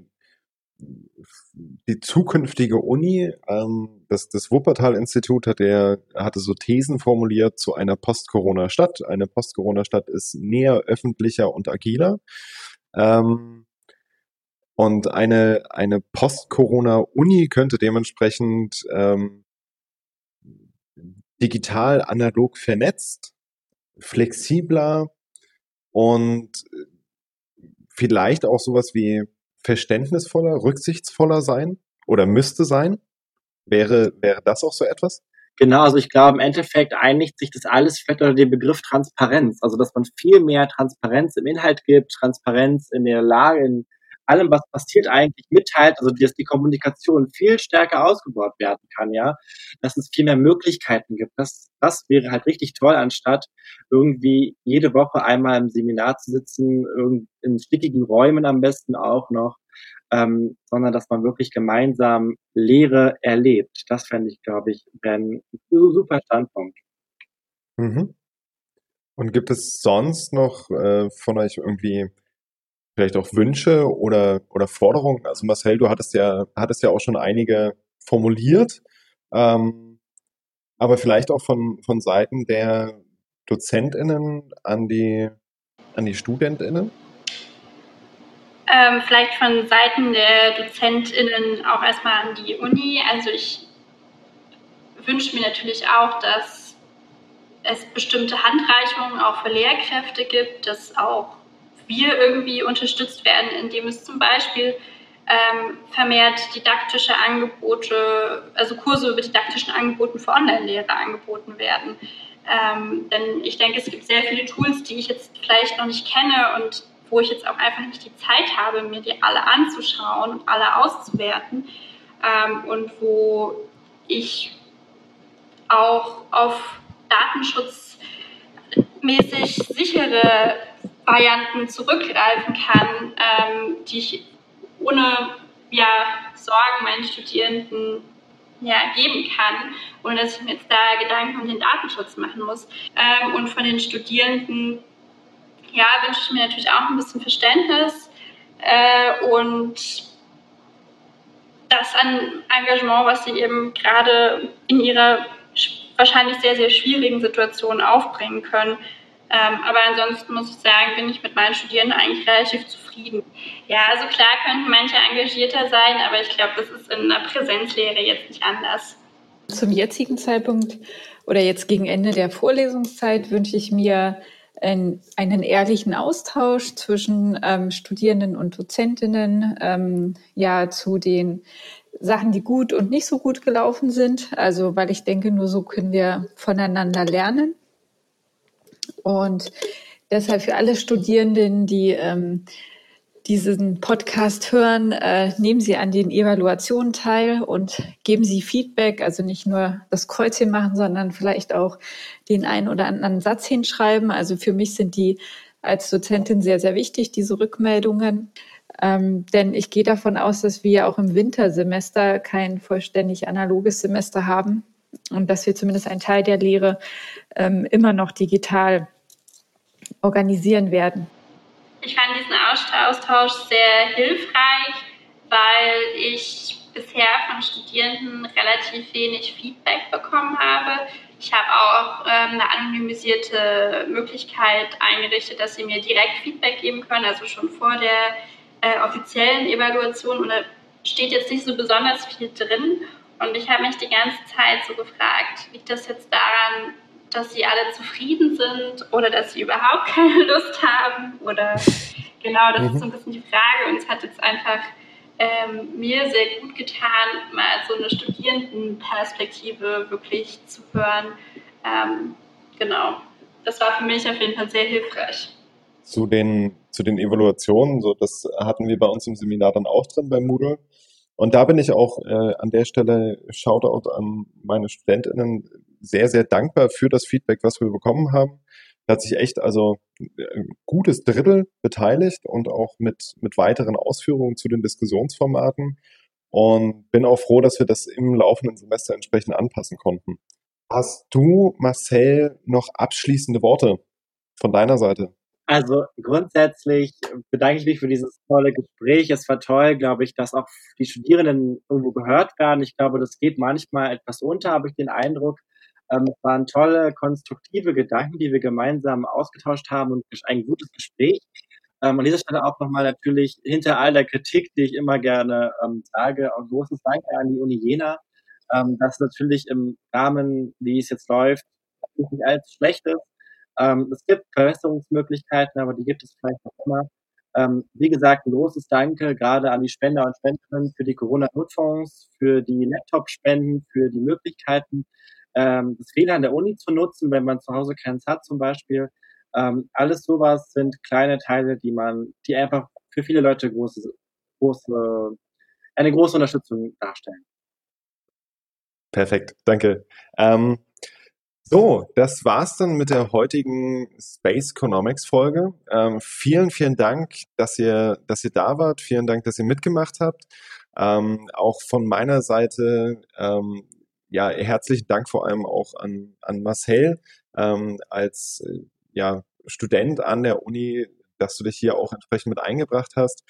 die zukünftige Uni, ähm, das, das Wuppertal-Institut hat der, hatte so Thesen formuliert zu einer Post-Corona-Stadt. Eine Post-Corona-Stadt ist näher öffentlicher und agiler. Ähm, und eine, eine Post-Corona-Uni könnte dementsprechend ähm, digital analog vernetzt, flexibler und vielleicht auch sowas wie verständnisvoller, rücksichtsvoller sein oder müsste sein. Wäre, wäre das auch so etwas? Genau, also ich glaube, im Endeffekt einigt sich das alles vielleicht unter den Begriff Transparenz. Also, dass man viel mehr Transparenz im Inhalt gibt, Transparenz in der Lage, in allem, was passiert, eigentlich mitteilt, also dass die Kommunikation viel stärker ausgebaut werden kann, ja, dass es viel mehr Möglichkeiten gibt. Das, das wäre halt richtig toll, anstatt irgendwie jede Woche einmal im Seminar zu sitzen, in stickigen Räumen am besten auch noch, ähm, sondern dass man wirklich gemeinsam Lehre erlebt. Das fände ich, glaube ich, ein super Standpunkt. Mhm. Und gibt es sonst noch äh, von euch irgendwie vielleicht auch Wünsche oder, oder Forderungen? Also Marcel, du hattest ja, hattest ja auch schon einige formuliert, ähm, aber vielleicht auch von, von Seiten der DozentInnen an die, an die StudentInnen? Ähm, vielleicht von Seiten der DozentInnen auch erstmal an die Uni. Also ich wünsche mir natürlich auch, dass es bestimmte Handreichungen auch für Lehrkräfte gibt, dass auch wir irgendwie unterstützt werden, indem es zum Beispiel ähm, vermehrt didaktische Angebote, also Kurse über didaktischen Angeboten für Online-Lehre angeboten werden. Ähm, denn ich denke, es gibt sehr viele Tools, die ich jetzt vielleicht noch nicht kenne und wo ich jetzt auch einfach nicht die Zeit habe, mir die alle anzuschauen und alle auszuwerten ähm, und wo ich auch auf datenschutzmäßig sichere Varianten zurückgreifen kann, ähm, die ich ohne ja, Sorgen meinen Studierenden ja, geben kann, ohne dass ich mir jetzt da Gedanken um den Datenschutz machen muss. Ähm, und von den Studierenden ja, wünsche ich mir natürlich auch ein bisschen Verständnis äh, und das an Engagement, was sie eben gerade in ihrer wahrscheinlich sehr, sehr schwierigen Situation aufbringen können. Ähm, aber ansonsten muss ich sagen, bin ich mit meinen Studierenden eigentlich relativ zufrieden. Ja, also klar könnten manche engagierter sein, aber ich glaube, das ist in einer Präsenzlehre jetzt nicht anders. Zum jetzigen Zeitpunkt oder jetzt gegen Ende der Vorlesungszeit wünsche ich mir einen, einen ehrlichen Austausch zwischen ähm, Studierenden und Dozentinnen ähm, ja zu den Sachen, die gut und nicht so gut gelaufen sind. Also, weil ich denke, nur so können wir voneinander lernen. Und deshalb für alle Studierenden, die ähm, diesen Podcast hören, äh, nehmen Sie an den Evaluationen teil und geben Sie Feedback, also nicht nur das Kreuzchen machen, sondern vielleicht auch den einen oder anderen Satz hinschreiben. Also für mich sind die als Dozentin sehr, sehr wichtig, diese Rückmeldungen. Ähm, denn ich gehe davon aus, dass wir auch im Wintersemester kein vollständig analoges Semester haben und dass wir zumindest einen Teil der Lehre ähm, immer noch digital organisieren werden. Ich fand diesen Austausch sehr hilfreich, weil ich bisher von Studierenden relativ wenig Feedback bekommen habe. Ich habe auch ähm, eine anonymisierte Möglichkeit eingerichtet, dass sie mir direkt Feedback geben können, also schon vor der äh, offiziellen Evaluation. Und da steht jetzt nicht so besonders viel drin. Und ich habe mich die ganze Zeit so gefragt, liegt das jetzt daran, dass sie alle zufrieden sind oder dass sie überhaupt keine Lust haben oder genau, das mhm. ist so ein bisschen die Frage und es hat jetzt einfach ähm, mir sehr gut getan, mal so eine Studierendenperspektive wirklich zu hören. Ähm, genau, das war für mich auf jeden Fall sehr hilfreich. Zu den, zu den Evaluationen, so das hatten wir bei uns im Seminar dann auch drin bei Moodle. Und da bin ich auch äh, an der Stelle Shoutout an meine StudentInnen sehr, sehr dankbar für das Feedback, was wir bekommen haben. Da hat sich echt also ein gutes Drittel beteiligt und auch mit, mit weiteren Ausführungen zu den Diskussionsformaten. Und bin auch froh, dass wir das im laufenden Semester entsprechend anpassen konnten. Hast du, Marcel, noch abschließende Worte von deiner Seite? Also grundsätzlich bedanke ich mich für dieses tolle Gespräch. Es war toll, glaube ich, dass auch die Studierenden irgendwo gehört werden. Ich glaube, das geht manchmal etwas unter, habe ich den Eindruck. Ähm, es waren tolle, konstruktive Gedanken, die wir gemeinsam ausgetauscht haben und ein gutes Gespräch. Ähm, an dieser Stelle auch nochmal natürlich hinter all der Kritik, die ich immer gerne ähm, sage, ein großes Danke an die Uni Jena, dass natürlich im Rahmen, wie es jetzt läuft, nicht alles schlecht ist. Ähm, es gibt Verbesserungsmöglichkeiten, aber die gibt es vielleicht noch immer. Ähm, wie gesagt, ein großes Danke gerade an die Spender und Spenderinnen für die Corona-Notfonds, für die Laptop-Spenden, für die Möglichkeiten, ähm, das WLAN der Uni zu nutzen, wenn man zu Hause keins hat zum Beispiel. Ähm, alles sowas sind kleine Teile, die man, die einfach für viele Leute große, große, eine große Unterstützung darstellen. Perfekt, danke. Ähm, so, das war's dann mit der heutigen Space Economics Folge. Ähm, vielen, vielen Dank, dass ihr, dass ihr da wart. Vielen Dank, dass ihr mitgemacht habt. Ähm, auch von meiner Seite, ähm, ja, herzlichen Dank vor allem auch an, an Marcel ähm, als äh, ja, Student an der Uni, dass du dich hier auch entsprechend mit eingebracht hast.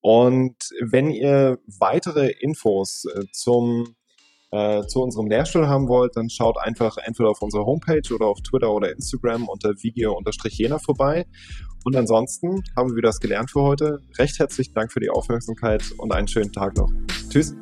Und wenn ihr weitere Infos äh, zum äh, zu unserem Lehrstuhl haben wollt, dann schaut einfach entweder auf unserer Homepage oder auf Twitter oder Instagram unter video-jena vorbei. Und ansonsten haben wir das gelernt für heute. Recht herzlichen Dank für die Aufmerksamkeit und einen schönen Tag noch. Tschüss.